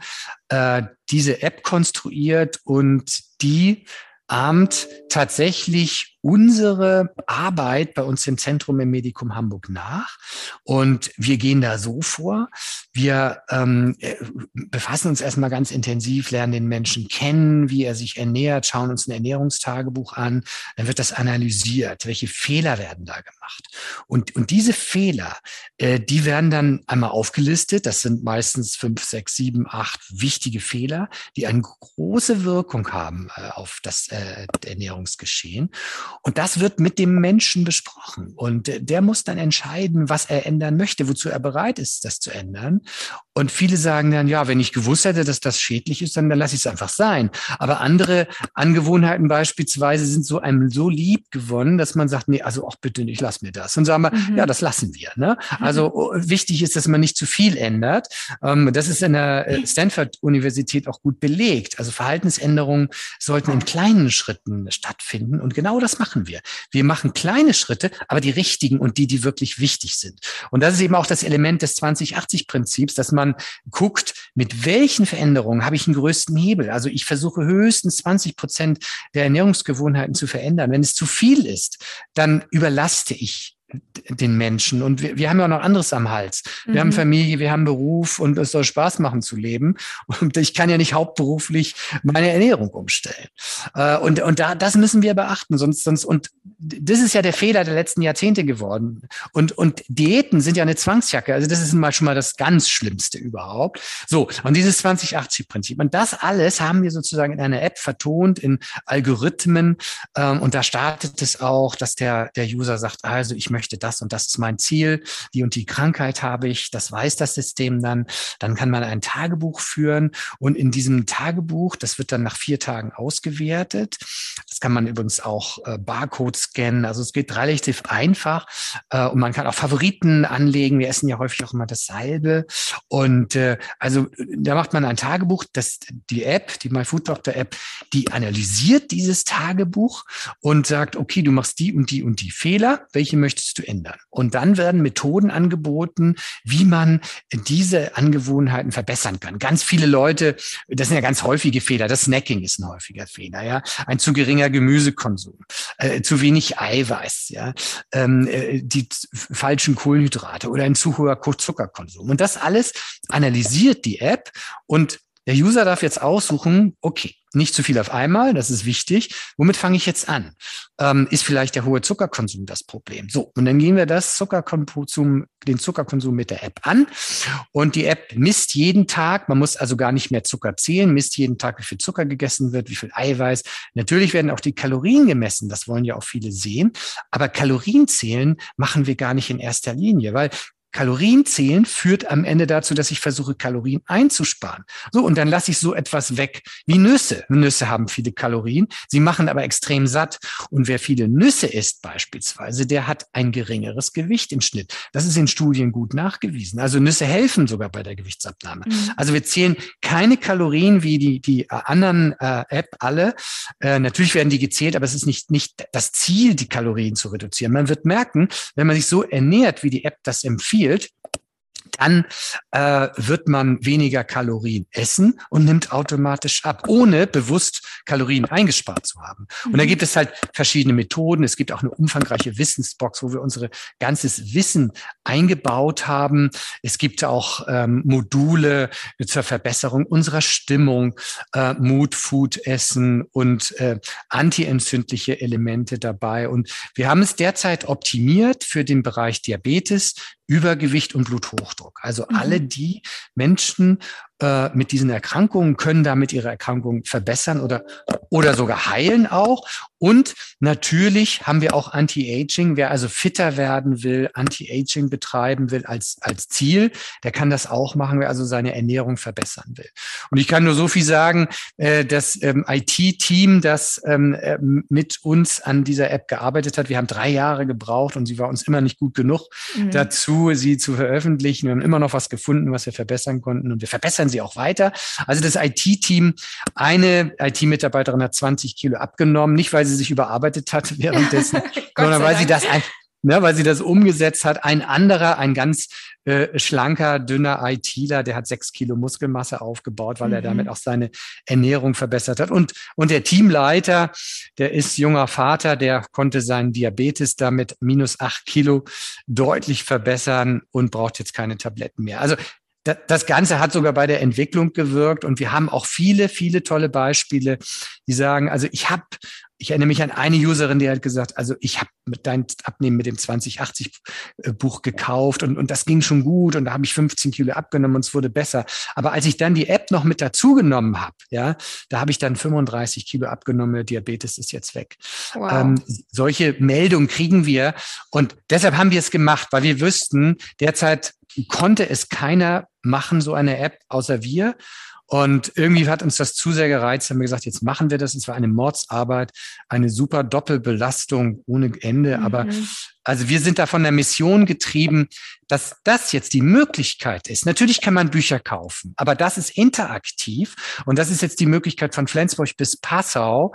äh, diese App konstruiert und die ahmt tatsächlich unsere Arbeit bei uns im Zentrum im Medikum Hamburg nach. Und wir gehen da so vor, wir ähm, äh, befassen uns erstmal ganz intensiv, lernen den Menschen kennen, wie er sich ernährt, schauen uns ein Ernährungstagebuch an, dann wird das analysiert, welche Fehler werden da gemacht. Und, und diese Fehler, äh, die werden dann einmal aufgelistet, das sind meistens fünf, sechs, sieben, acht wichtige Fehler, die eine große Wirkung haben äh, auf das äh, Ernährungsgeschehen. Und das wird mit dem Menschen besprochen. Und äh, der muss dann entscheiden, was er ändern möchte, wozu er bereit ist, das zu ändern. Und viele sagen dann, ja, wenn ich gewusst hätte, dass das schädlich ist, dann, dann lasse ich es einfach sein. Aber andere Angewohnheiten beispielsweise sind so einem so lieb gewonnen, dass man sagt, nee, also auch bitte nicht, lass mir das. Und sagen wir, mhm. ja, das lassen wir. Ne? Also mhm. wichtig ist, dass man nicht zu viel ändert. Ähm, das ist in der äh, Stanford-Universität auch gut belegt. Also Verhaltensänderungen sollten in kleinen Schritten stattfinden. Und genau das machen wir. Wir machen kleine Schritte, aber die richtigen und die, die wirklich wichtig sind. Und das ist eben auch das Element des 2080-Prinzips, dass man guckt, mit welchen Veränderungen habe ich den größten Hebel. Also ich versuche höchstens 20 Prozent der Ernährungsgewohnheiten zu verändern. Wenn es zu viel ist, dann überlaste ich den Menschen. Und wir, wir haben ja auch noch anderes am Hals. Wir mhm. haben Familie, wir haben Beruf und es soll Spaß machen zu leben. Und ich kann ja nicht hauptberuflich meine Ernährung umstellen. Äh, und, und da, das müssen wir beachten. Sonst, sonst, und das ist ja der Fehler der letzten Jahrzehnte geworden. Und, und Diäten sind ja eine Zwangsjacke. Also das ist mal schon mal das ganz Schlimmste überhaupt. So. Und dieses 2080-Prinzip. Und das alles haben wir sozusagen in einer App vertont, in Algorithmen. Ähm, und da startet es auch, dass der, der User sagt, also ich möchte möchte das und das ist mein Ziel, die und die Krankheit habe ich, das weiß das System dann. Dann kann man ein Tagebuch führen und in diesem Tagebuch, das wird dann nach vier Tagen ausgewertet. Das kann man übrigens auch äh, Barcode scannen. Also es geht relativ einfach äh, und man kann auch Favoriten anlegen. Wir essen ja häufig auch immer dasselbe. Und äh, also da macht man ein Tagebuch. Das, die App, die MyFoodDoctor App, die analysiert dieses Tagebuch und sagt, okay, du machst die und die und die Fehler. Welche möchtest zu ändern. Und dann werden Methoden angeboten, wie man diese Angewohnheiten verbessern kann. Ganz viele Leute, das sind ja ganz häufige Fehler. Das Snacking ist ein häufiger Fehler, ja. Ein zu geringer Gemüsekonsum, äh, zu wenig Eiweiß, ja, ähm, äh, die falschen Kohlenhydrate oder ein zu hoher Zuckerkonsum. Und das alles analysiert die App und der User darf jetzt aussuchen, okay, nicht zu viel auf einmal, das ist wichtig. Womit fange ich jetzt an? Ähm, ist vielleicht der hohe Zuckerkonsum das Problem? So, und dann gehen wir das Zuckerkonsum, den Zuckerkonsum mit der App an. Und die App misst jeden Tag, man muss also gar nicht mehr Zucker zählen, misst jeden Tag, wie viel Zucker gegessen wird, wie viel Eiweiß. Natürlich werden auch die Kalorien gemessen, das wollen ja auch viele sehen. Aber Kalorien zählen machen wir gar nicht in erster Linie, weil Kalorien zählen führt am Ende dazu, dass ich versuche, Kalorien einzusparen. So, und dann lasse ich so etwas weg wie Nüsse. Nüsse haben viele Kalorien, sie machen aber extrem satt. Und wer viele Nüsse isst beispielsweise, der hat ein geringeres Gewicht im Schnitt. Das ist in Studien gut nachgewiesen. Also Nüsse helfen sogar bei der Gewichtsabnahme. Mhm. Also wir zählen keine Kalorien wie die, die anderen äh, App alle. Äh, natürlich werden die gezählt, aber es ist nicht, nicht das Ziel, die Kalorien zu reduzieren. Man wird merken, wenn man sich so ernährt, wie die App das empfiehlt, spielt, dann äh, wird man weniger Kalorien essen und nimmt automatisch ab, ohne bewusst Kalorien eingespart zu haben. Und da mhm. gibt es halt verschiedene Methoden. Es gibt auch eine umfangreiche Wissensbox, wo wir unsere ganzes Wissen eingebaut haben. Es gibt auch ähm, Module zur Verbesserung unserer Stimmung, äh, Mood, Food, Essen und äh, antientzündliche Elemente dabei. Und wir haben es derzeit optimiert für den Bereich Diabetes, Übergewicht und Bluthochdruck. Also mhm. alle die Menschen äh, mit diesen Erkrankungen können damit ihre Erkrankung verbessern oder, oder sogar heilen auch. Und natürlich haben wir auch Anti-Aging. Wer also fitter werden will, Anti-Aging betreiben will als, als Ziel, der kann das auch machen, wer also seine Ernährung verbessern will. Und ich kann nur so viel sagen, äh, das ähm, IT-Team, das ähm, äh, mit uns an dieser App gearbeitet hat, wir haben drei Jahre gebraucht und sie war uns immer nicht gut genug mhm. dazu, sie zu veröffentlichen. Wir haben immer noch was gefunden, was wir verbessern konnten und wir verbessern sie auch weiter. Also das IT-Team, eine IT-Mitarbeiterin hat 20 Kilo abgenommen, nicht weil sie sich überarbeitet hat währenddessen, sondern weil sie das ein, ne, weil sie das umgesetzt hat. Ein anderer, ein ganz äh, schlanker, dünner ITler, der hat sechs Kilo Muskelmasse aufgebaut, weil mhm. er damit auch seine Ernährung verbessert hat. Und, und der Teamleiter, der ist junger Vater, der konnte seinen Diabetes damit minus acht Kilo deutlich verbessern und braucht jetzt keine Tabletten mehr. Also das Ganze hat sogar bei der Entwicklung gewirkt und wir haben auch viele, viele tolle Beispiele, die sagen, also ich habe ich erinnere mich an eine Userin, die hat gesagt, also ich habe mit dein Abnehmen mit dem 2080 äh, Buch gekauft und, und das ging schon gut und da habe ich 15 Kilo abgenommen und es wurde besser. Aber als ich dann die App noch mit dazu genommen habe, ja, da habe ich dann 35 Kilo abgenommen, Diabetes ist jetzt weg. Wow. Ähm, solche Meldungen kriegen wir und deshalb haben wir es gemacht, weil wir wüssten, derzeit konnte es keiner machen, so eine App, außer wir. Und irgendwie hat uns das zu sehr gereizt, haben wir gesagt, jetzt machen wir das. Es war eine Mordsarbeit, eine super Doppelbelastung ohne Ende. Mhm. Aber also wir sind da von der Mission getrieben, dass das jetzt die Möglichkeit ist. Natürlich kann man Bücher kaufen, aber das ist interaktiv und das ist jetzt die Möglichkeit von Flensburg bis Passau,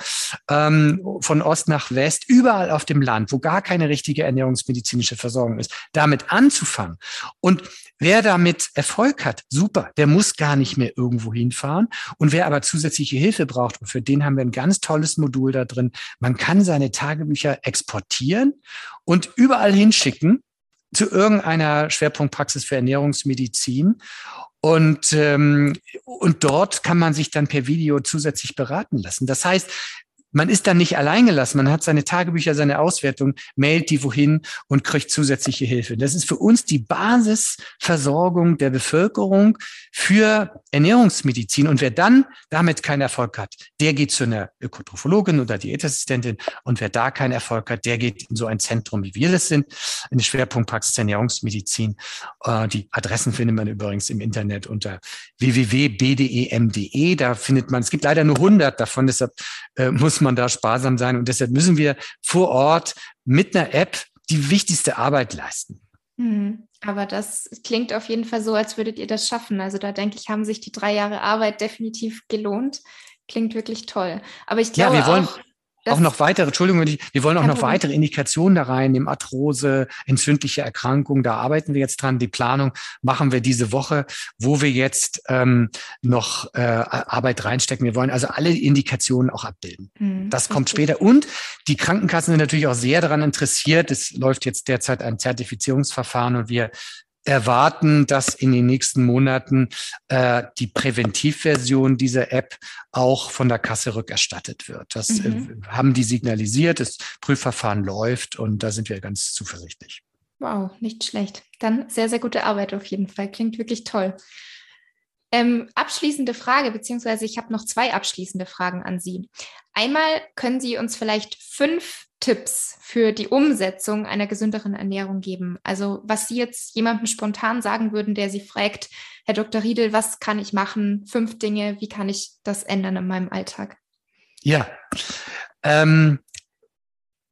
ähm, von Ost nach West, überall auf dem Land, wo gar keine richtige ernährungsmedizinische Versorgung ist, damit anzufangen. Und wer damit Erfolg hat, super, der muss gar nicht mehr irgendwo hinfahren. Und wer aber zusätzliche Hilfe braucht, für den haben wir ein ganz tolles Modul da drin. Man kann seine Tagebücher exportieren und überall hinschicken zu irgendeiner Schwerpunktpraxis für Ernährungsmedizin. Und, ähm, und dort kann man sich dann per Video zusätzlich beraten lassen. Das heißt, man ist dann nicht alleingelassen. Man hat seine Tagebücher, seine Auswertung, mailt die wohin und kriegt zusätzliche Hilfe. Das ist für uns die Basisversorgung der Bevölkerung für Ernährungsmedizin. Und wer dann damit keinen Erfolg hat, der geht zu einer Ökotrophologin oder Diätassistentin. Und wer da keinen Erfolg hat, der geht in so ein Zentrum, wie wir das sind, in die Schwerpunktpraxis Ernährungsmedizin. Äh, die Adressen findet man übrigens im Internet unter www.bdem.de. Da findet man, es gibt leider nur 100 davon, deshalb äh, muss man da sparsam sein. Und deshalb müssen wir vor Ort mit einer App die wichtigste Arbeit leisten. Mhm. Aber das klingt auf jeden Fall so, als würdet ihr das schaffen. Also da denke ich, haben sich die drei Jahre Arbeit definitiv gelohnt. Klingt wirklich toll. Aber ich glaube ja, wir wollen, auch, auch noch weitere, Entschuldigung, wir wollen auch noch weitere Indikationen da rein, im Arthrose, entzündliche Erkrankungen, da arbeiten wir jetzt dran. Die Planung machen wir diese Woche, wo wir jetzt ähm, noch äh, Arbeit reinstecken. Wir wollen also alle Indikationen auch abbilden. Mhm, das kommt später. Und die Krankenkassen sind natürlich auch sehr daran interessiert. Es läuft jetzt derzeit ein Zertifizierungsverfahren und wir erwarten, dass in den nächsten Monaten äh, die Präventivversion dieser App auch von der Kasse rückerstattet wird. Das äh, mhm. äh, haben die signalisiert, das Prüfverfahren läuft und da sind wir ganz zuversichtlich. Wow, nicht schlecht. Dann sehr, sehr gute Arbeit auf jeden Fall. Klingt wirklich toll. Ähm, abschließende Frage, beziehungsweise ich habe noch zwei abschließende Fragen an Sie. Einmal können Sie uns vielleicht fünf Tipps für die Umsetzung einer gesünderen Ernährung geben? Also was Sie jetzt jemandem spontan sagen würden, der Sie fragt, Herr Dr. Riedel, was kann ich machen? Fünf Dinge, wie kann ich das ändern in meinem Alltag? Ja, ähm,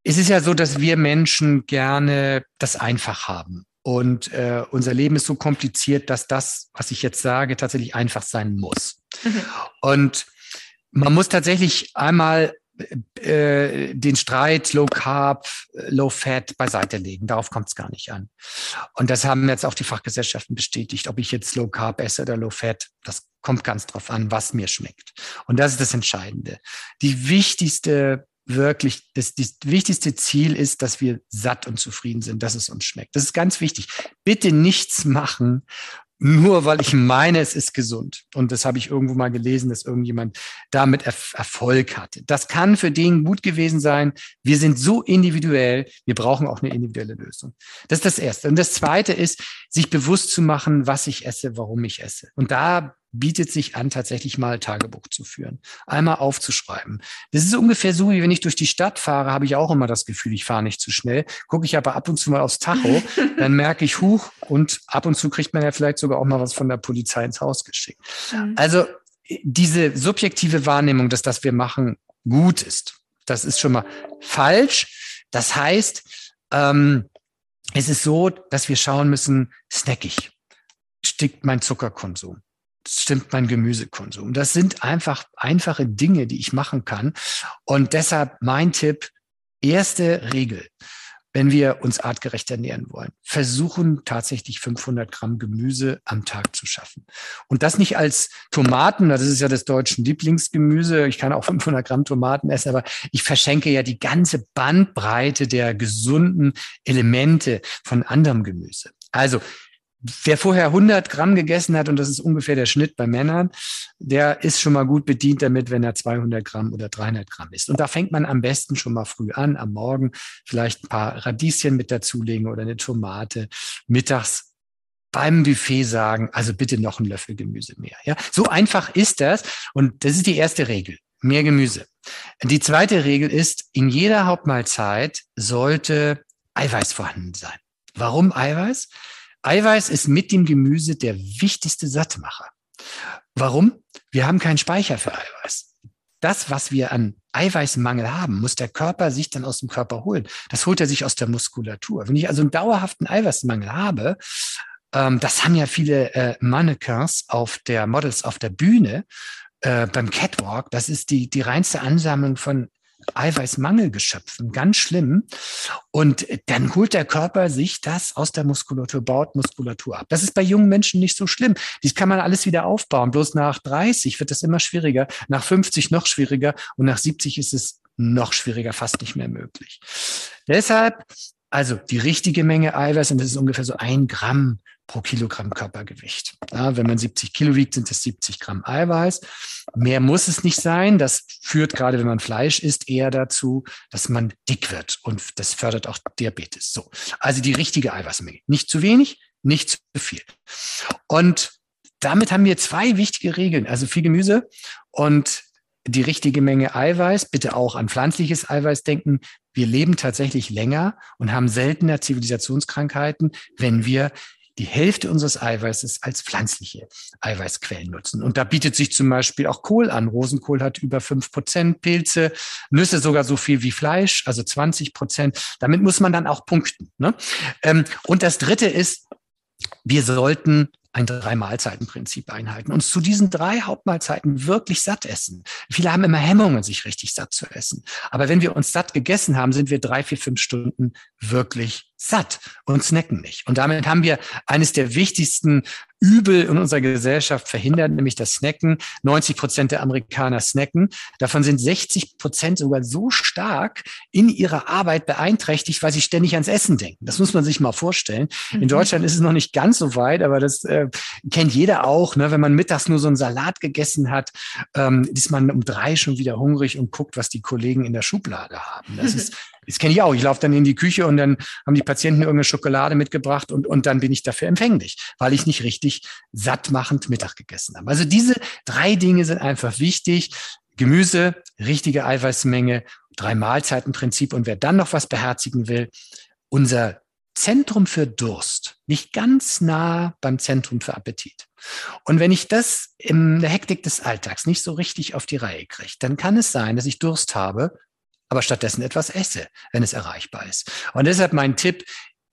es ist ja so, dass wir Menschen gerne das einfach haben. Und äh, unser Leben ist so kompliziert, dass das, was ich jetzt sage, tatsächlich einfach sein muss. Mhm. Und man muss tatsächlich einmal äh, den Streit Low Carb, Low Fat beiseite legen. Darauf kommt es gar nicht an. Und das haben jetzt auch die Fachgesellschaften bestätigt. Ob ich jetzt Low Carb esse oder Low Fat, das kommt ganz drauf an, was mir schmeckt. Und das ist das Entscheidende. Die wichtigste wirklich, das, das wichtigste Ziel ist, dass wir satt und zufrieden sind, dass es uns schmeckt. Das ist ganz wichtig. Bitte nichts machen, nur weil ich meine, es ist gesund. Und das habe ich irgendwo mal gelesen, dass irgendjemand damit Erfolg hatte. Das kann für den gut gewesen sein. Wir sind so individuell, wir brauchen auch eine individuelle Lösung. Das ist das Erste. Und das Zweite ist, sich bewusst zu machen, was ich esse, warum ich esse. Und da bietet sich an, tatsächlich mal Tagebuch zu führen, einmal aufzuschreiben. Das ist ungefähr so, wie wenn ich durch die Stadt fahre, habe ich auch immer das Gefühl, ich fahre nicht zu schnell. Gucke ich aber ab und zu mal aufs Tacho, dann merke ich, huch, und ab und zu kriegt man ja vielleicht sogar auch mal was von der Polizei ins Haus geschickt. Mhm. Also diese subjektive Wahrnehmung, dass das wir machen gut ist, das ist schon mal falsch. Das heißt, ähm, es ist so, dass wir schauen müssen, snackig, stickt mein Zuckerkonsum stimmt mein Gemüsekonsum. Das sind einfach einfache Dinge, die ich machen kann. Und deshalb mein Tipp, erste Regel, wenn wir uns artgerecht ernähren wollen, versuchen tatsächlich 500 Gramm Gemüse am Tag zu schaffen. Und das nicht als Tomaten, das ist ja das deutschen Lieblingsgemüse. Ich kann auch 500 Gramm Tomaten essen, aber ich verschenke ja die ganze Bandbreite der gesunden Elemente von anderem Gemüse. Also wer vorher 100 Gramm gegessen hat, und das ist ungefähr der Schnitt bei Männern, der ist schon mal gut bedient damit, wenn er 200 Gramm oder 300 Gramm isst. Und da fängt man am besten schon mal früh an, am Morgen vielleicht ein paar Radieschen mit dazulegen oder eine Tomate. Mittags beim Buffet sagen, also bitte noch einen Löffel Gemüse mehr. Ja, so einfach ist das. Und das ist die erste Regel. Mehr Gemüse. Die zweite Regel ist, in jeder Hauptmahlzeit sollte Eiweiß vorhanden sein. Warum Eiweiß? Eiweiß ist mit dem Gemüse der wichtigste Sattmacher. Warum? Wir haben keinen Speicher für Eiweiß. Das, was wir an Eiweißmangel haben, muss der Körper sich dann aus dem Körper holen. Das holt er sich aus der Muskulatur. Wenn ich also einen dauerhaften Eiweißmangel habe, ähm, das haben ja viele äh, Mannequins auf der Models auf der Bühne äh, beim Catwalk. Das ist die, die reinste Ansammlung von Eiweißmangelgeschöpfen, ganz schlimm. Und dann holt der Körper sich das aus der Muskulatur, baut Muskulatur ab. Das ist bei jungen Menschen nicht so schlimm. Dies kann man alles wieder aufbauen. Bloß nach 30 wird es immer schwieriger, nach 50 noch schwieriger und nach 70 ist es noch schwieriger, fast nicht mehr möglich. Deshalb also die richtige Menge Eiweiß, und das ist ungefähr so ein Gramm pro Kilogramm Körpergewicht. Ja, wenn man 70 Kilo wiegt, sind es 70 Gramm Eiweiß. Mehr muss es nicht sein. Das führt gerade, wenn man Fleisch isst, eher dazu, dass man dick wird. Und das fördert auch Diabetes. So. Also die richtige Eiweißmenge. Nicht zu wenig, nicht zu viel. Und damit haben wir zwei wichtige Regeln. Also viel Gemüse und die richtige Menge Eiweiß, bitte auch an pflanzliches Eiweiß denken. Wir leben tatsächlich länger und haben seltener Zivilisationskrankheiten, wenn wir die Hälfte unseres Eiweißes als pflanzliche Eiweißquellen nutzen. Und da bietet sich zum Beispiel auch Kohl an. Rosenkohl hat über fünf Prozent, Pilze, Nüsse sogar so viel wie Fleisch, also 20 Prozent. Damit muss man dann auch punkten. Ne? Ähm, und das Dritte ist, wir sollten ein Drei-Mahlzeiten-Prinzip einhalten, uns zu diesen drei Hauptmahlzeiten wirklich satt essen. Viele haben immer Hemmungen, sich richtig satt zu essen. Aber wenn wir uns satt gegessen haben, sind wir drei, vier, fünf Stunden wirklich satt und snacken nicht. Und damit haben wir eines der wichtigsten Übel in unserer Gesellschaft verhindert, nämlich das Snacken. 90 Prozent der Amerikaner snacken. Davon sind 60 Prozent sogar so stark in ihrer Arbeit beeinträchtigt, weil sie ständig ans Essen denken. Das muss man sich mal vorstellen. In mhm. Deutschland ist es noch nicht ganz so weit, aber das äh, kennt jeder auch. Ne? Wenn man mittags nur so einen Salat gegessen hat, ähm, ist man um drei schon wieder hungrig und guckt, was die Kollegen in der Schublade haben. Das ist das kenne ich auch. Ich laufe dann in die Küche und dann haben die Patienten irgendeine Schokolade mitgebracht und, und dann bin ich dafür empfänglich, weil ich nicht richtig sattmachend Mittag gegessen habe. Also diese drei Dinge sind einfach wichtig. Gemüse, richtige Eiweißmenge, drei Mahlzeitenprinzip. Und wer dann noch was beherzigen will, unser Zentrum für Durst liegt ganz nah beim Zentrum für Appetit. Und wenn ich das in der Hektik des Alltags nicht so richtig auf die Reihe kriege, dann kann es sein, dass ich Durst habe aber stattdessen etwas esse, wenn es erreichbar ist. Und deshalb mein Tipp,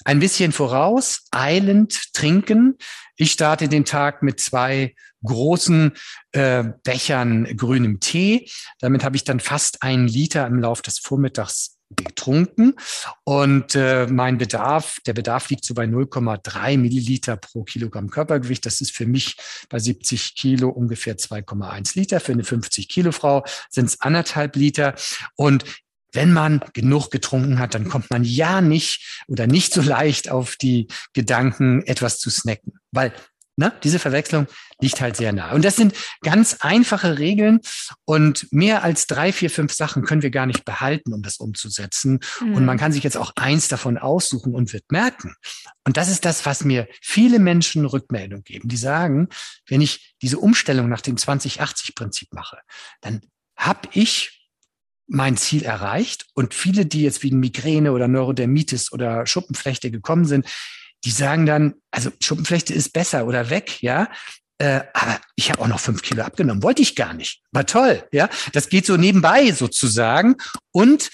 ein bisschen voraus, eilend trinken. Ich starte den Tag mit zwei großen äh, Bechern grünem Tee. Damit habe ich dann fast einen Liter im Laufe des Vormittags getrunken und äh, mein Bedarf, der Bedarf liegt so bei 0,3 Milliliter pro Kilogramm Körpergewicht. Das ist für mich bei 70 Kilo ungefähr 2,1 Liter. Für eine 50 Kilo Frau sind es anderthalb Liter. Und wenn man genug getrunken hat, dann kommt man ja nicht oder nicht so leicht auf die Gedanken, etwas zu snacken, weil Ne? Diese Verwechslung liegt halt sehr nah. Und das sind ganz einfache Regeln und mehr als drei, vier, fünf Sachen können wir gar nicht behalten, um das umzusetzen. Mhm. Und man kann sich jetzt auch eins davon aussuchen und wird merken. Und das ist das, was mir viele Menschen Rückmeldung geben. Die sagen, wenn ich diese Umstellung nach dem 2080-Prinzip mache, dann habe ich mein Ziel erreicht. Und viele, die jetzt wegen Migräne oder Neurodermitis oder Schuppenflechte gekommen sind, die sagen dann, also Schuppenflechte ist besser oder weg, ja. Äh, aber ich habe auch noch fünf Kilo abgenommen. Wollte ich gar nicht. War toll, ja. Das geht so nebenbei sozusagen. Und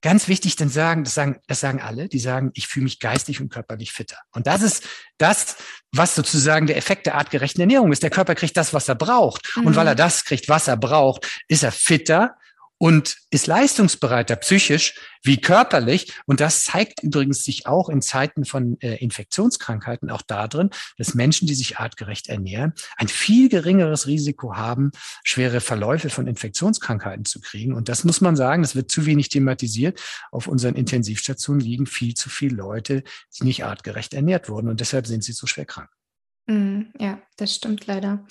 ganz wichtig, dann sagen, das sagen, das sagen alle, die sagen, ich fühle mich geistig und körperlich fitter. Und das ist das, was sozusagen der Effekt der artgerechten Ernährung ist. Der Körper kriegt das, was er braucht. Mhm. Und weil er das kriegt, was er braucht, ist er fitter, und ist leistungsbereiter psychisch wie körperlich. Und das zeigt übrigens sich auch in Zeiten von äh, Infektionskrankheiten auch darin, dass Menschen, die sich artgerecht ernähren, ein viel geringeres Risiko haben, schwere Verläufe von Infektionskrankheiten zu kriegen. Und das muss man sagen, das wird zu wenig thematisiert. Auf unseren Intensivstationen liegen viel zu viele Leute, die nicht artgerecht ernährt wurden. Und deshalb sind sie so schwer krank. Mm, ja, das stimmt leider.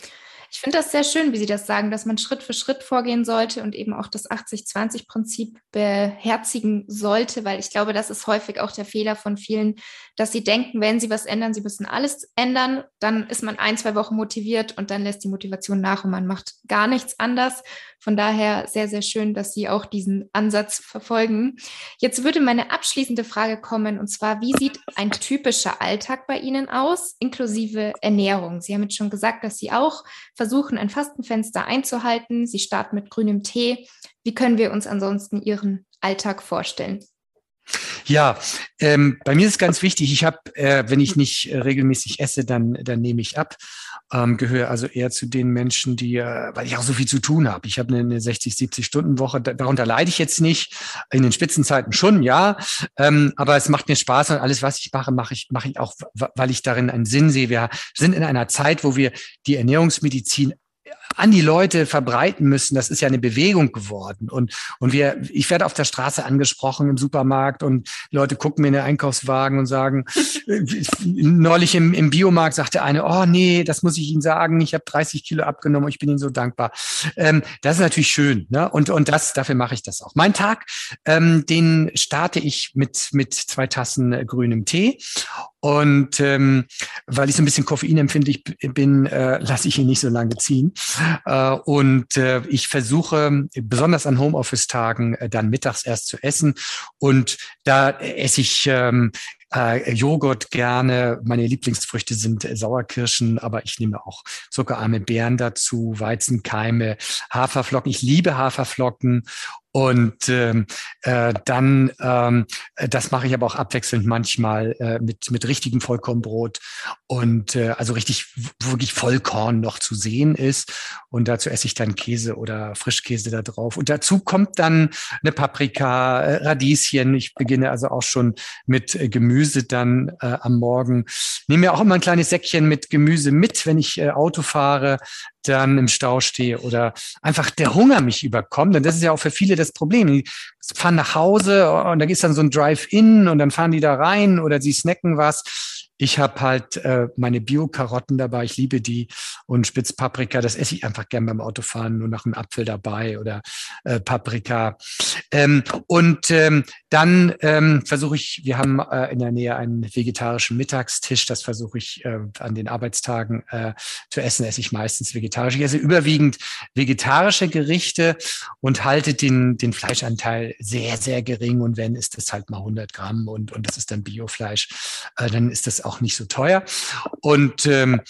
Ich finde das sehr schön, wie Sie das sagen, dass man Schritt für Schritt vorgehen sollte und eben auch das 80-20-Prinzip beherzigen sollte, weil ich glaube, das ist häufig auch der Fehler von vielen, dass sie denken, wenn sie was ändern, sie müssen alles ändern, dann ist man ein, zwei Wochen motiviert und dann lässt die Motivation nach und man macht gar nichts anders. Von daher sehr, sehr schön, dass Sie auch diesen Ansatz verfolgen. Jetzt würde meine abschließende Frage kommen, und zwar, wie sieht ein typischer Alltag bei Ihnen aus, inklusive Ernährung? Sie haben jetzt schon gesagt, dass Sie auch versuchen, ein Fastenfenster einzuhalten. Sie starten mit grünem Tee. Wie können wir uns ansonsten Ihren Alltag vorstellen? Ja, ähm, bei mir ist ganz wichtig, ich habe, äh, wenn ich nicht äh, regelmäßig esse, dann, dann nehme ich ab. Ähm, gehöre also eher zu den Menschen, die, äh, weil ich auch so viel zu tun habe. Ich habe eine, eine 60, 70 Stunden Woche, darunter leide ich jetzt nicht. In den Spitzenzeiten schon, ja. Ähm, aber es macht mir Spaß und alles, was ich mache, mache ich, mache ich auch, weil ich darin einen Sinn sehe. Wir sind in einer Zeit, wo wir die Ernährungsmedizin an die Leute verbreiten müssen. Das ist ja eine Bewegung geworden. Und, und wir, ich werde auf der Straße angesprochen im Supermarkt und Leute gucken mir in den Einkaufswagen und sagen, neulich im, im Biomarkt sagte eine, oh nee, das muss ich Ihnen sagen, ich habe 30 Kilo abgenommen, ich bin Ihnen so dankbar. Ähm, das ist natürlich schön. Ne? Und, und das, dafür mache ich das auch. Mein Tag, ähm, den starte ich mit, mit zwei Tassen äh, grünem Tee. Und ähm, weil ich so ein bisschen koffeinempfindlich bin, äh, lasse ich ihn nicht so lange ziehen. Äh, und äh, ich versuche, besonders an Homeoffice-Tagen, äh, dann mittags erst zu essen. Und da esse ich ähm, äh, Joghurt gerne. Meine Lieblingsfrüchte sind äh, Sauerkirschen, aber ich nehme auch zuckerarme Beeren dazu, Weizenkeime, Haferflocken. Ich liebe Haferflocken und ähm, äh, dann, ähm, das mache ich aber auch abwechselnd manchmal äh, mit, mit richtigem Vollkornbrot und äh, also richtig wirklich Vollkorn noch zu sehen ist. Und dazu esse ich dann Käse oder Frischkäse da drauf. Und dazu kommt dann eine Paprika, äh, Radieschen. Ich beginne also auch schon mit äh, Gemüse dann äh, am Morgen. Nehme mir auch immer ein kleines Säckchen mit Gemüse mit, wenn ich äh, Auto fahre dann im Stau stehe oder einfach der Hunger mich überkommt. Und das ist ja auch für viele das Problem. Die fahren nach Hause und da ist dann so ein Drive-In und dann fahren die da rein oder sie snacken was. Ich habe halt äh, meine Bio-Karotten dabei, ich liebe die. Und Spitzpaprika, das esse ich einfach gern beim Autofahren, nur nach einem Apfel dabei oder äh, Paprika. Ähm, und ähm, dann ähm, versuche ich, wir haben äh, in der Nähe einen vegetarischen Mittagstisch, das versuche ich äh, an den Arbeitstagen äh, zu essen, esse ich meistens vegetarisch. Ich esse überwiegend vegetarische Gerichte und halte den, den Fleischanteil sehr, sehr gering. Und wenn, ist das halt mal 100 Gramm und, und das ist dann Biofleisch, äh, dann ist das auch nicht so teuer. Und ähm,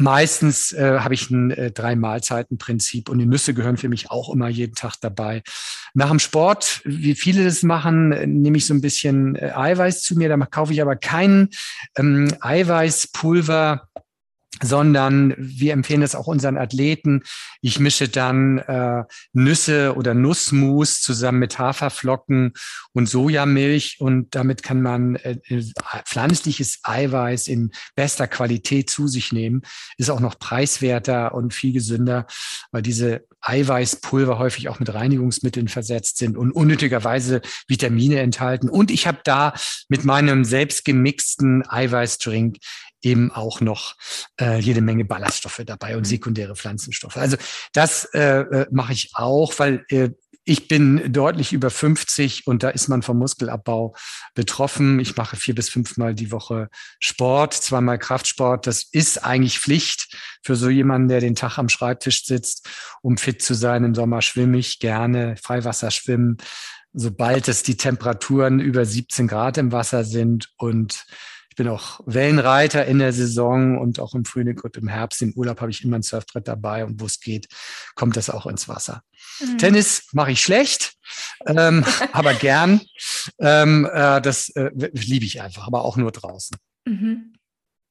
Meistens äh, habe ich ein äh, drei Mahlzeiten Prinzip und die Nüsse gehören für mich auch immer jeden Tag dabei. Nach dem Sport, wie viele das machen, nehme ich so ein bisschen äh, Eiweiß zu mir. Da kaufe ich aber kein ähm, Eiweißpulver sondern wir empfehlen es auch unseren Athleten. Ich mische dann äh, Nüsse oder Nussmus zusammen mit Haferflocken und Sojamilch und damit kann man äh, pflanzliches Eiweiß in bester Qualität zu sich nehmen. Ist auch noch preiswerter und viel gesünder, weil diese Eiweißpulver häufig auch mit Reinigungsmitteln versetzt sind und unnötigerweise Vitamine enthalten. Und ich habe da mit meinem selbst gemixten Eiweißdrink eben auch noch äh, jede Menge Ballaststoffe dabei und mhm. sekundäre Pflanzenstoffe. Also das äh, äh, mache ich auch, weil äh, ich bin deutlich über 50 und da ist man vom Muskelabbau betroffen. Ich mache vier bis fünfmal die Woche Sport, zweimal Kraftsport. Das ist eigentlich Pflicht für so jemanden, der den Tag am Schreibtisch sitzt, um fit zu sein. Im Sommer schwimme ich gerne, Freiwasser schwimmen, sobald es die Temperaturen über 17 Grad im Wasser sind und ich bin auch Wellenreiter in der Saison und auch im Frühling und im Herbst. Im Urlaub habe ich immer ein Surfbrett dabei und wo es geht, kommt das auch ins Wasser. Mhm. Tennis mache ich schlecht, ähm, aber gern. Ähm, äh, das äh, liebe ich einfach, aber auch nur draußen. Mhm.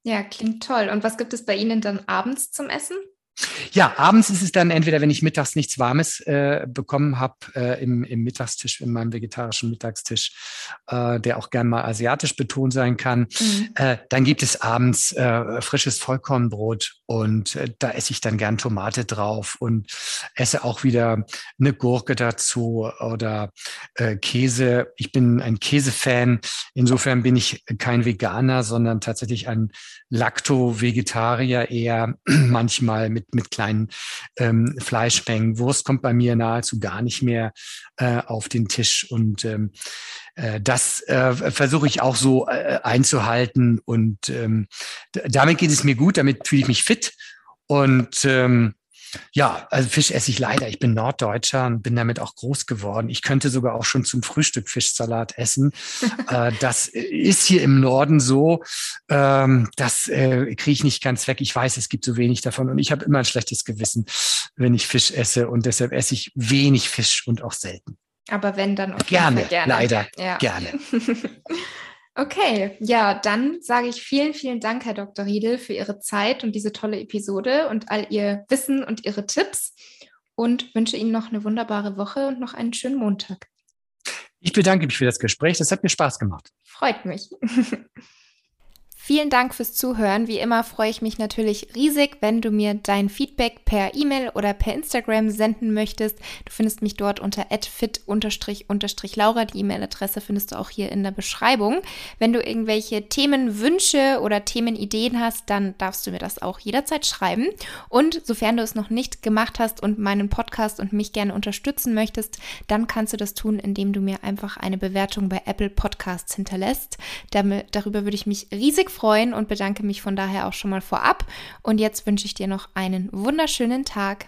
Ja, klingt toll. Und was gibt es bei Ihnen dann abends zum Essen? Ja, abends ist es dann entweder, wenn ich mittags nichts Warmes äh, bekommen habe äh, im, im Mittagstisch, in meinem vegetarischen Mittagstisch, äh, der auch gern mal asiatisch betont sein kann, mhm. Äh, dann gibt es abends äh, frisches Vollkornbrot und äh, da esse ich dann gern Tomate drauf und esse auch wieder eine Gurke dazu oder Käse. Ich bin ein Käsefan. Insofern bin ich kein Veganer, sondern tatsächlich ein Lacto-Vegetarier eher manchmal mit mit, kleinen ähm, Fleischmengen. Wurst kommt bei mir nahezu gar nicht mehr äh, auf den Tisch. Und ähm, äh, das äh, versuche ich auch so äh, einzuhalten. Und ähm, damit geht es mir gut, damit fühle ich mich fit. Und ähm, ja, also Fisch esse ich leider. Ich bin Norddeutscher und bin damit auch groß geworden. Ich könnte sogar auch schon zum Frühstück Fischsalat essen. äh, das ist hier im Norden so. Ähm, das äh, kriege ich nicht ganz weg. Ich weiß, es gibt so wenig davon und ich habe immer ein schlechtes Gewissen, wenn ich Fisch esse und deshalb esse ich wenig Fisch und auch selten. Aber wenn dann auch gerne, gerne. leider ja. gerne. Okay, ja, dann sage ich vielen, vielen Dank, Herr Dr. Riedel, für Ihre Zeit und diese tolle Episode und all Ihr Wissen und Ihre Tipps und wünsche Ihnen noch eine wunderbare Woche und noch einen schönen Montag. Ich bedanke mich für das Gespräch. Das hat mir Spaß gemacht. Freut mich. Vielen Dank fürs Zuhören. Wie immer freue ich mich natürlich riesig, wenn du mir dein Feedback per E-Mail oder per Instagram senden möchtest. Du findest mich dort unter fit-laura. Die E-Mail-Adresse findest du auch hier in der Beschreibung. Wenn du irgendwelche Themenwünsche oder Themenideen hast, dann darfst du mir das auch jederzeit schreiben. Und sofern du es noch nicht gemacht hast und meinen Podcast und mich gerne unterstützen möchtest, dann kannst du das tun, indem du mir einfach eine Bewertung bei Apple Podcasts hinterlässt. Darüber würde ich mich riesig freuen freuen und bedanke mich von daher auch schon mal vorab. Und jetzt wünsche ich dir noch einen wunderschönen Tag.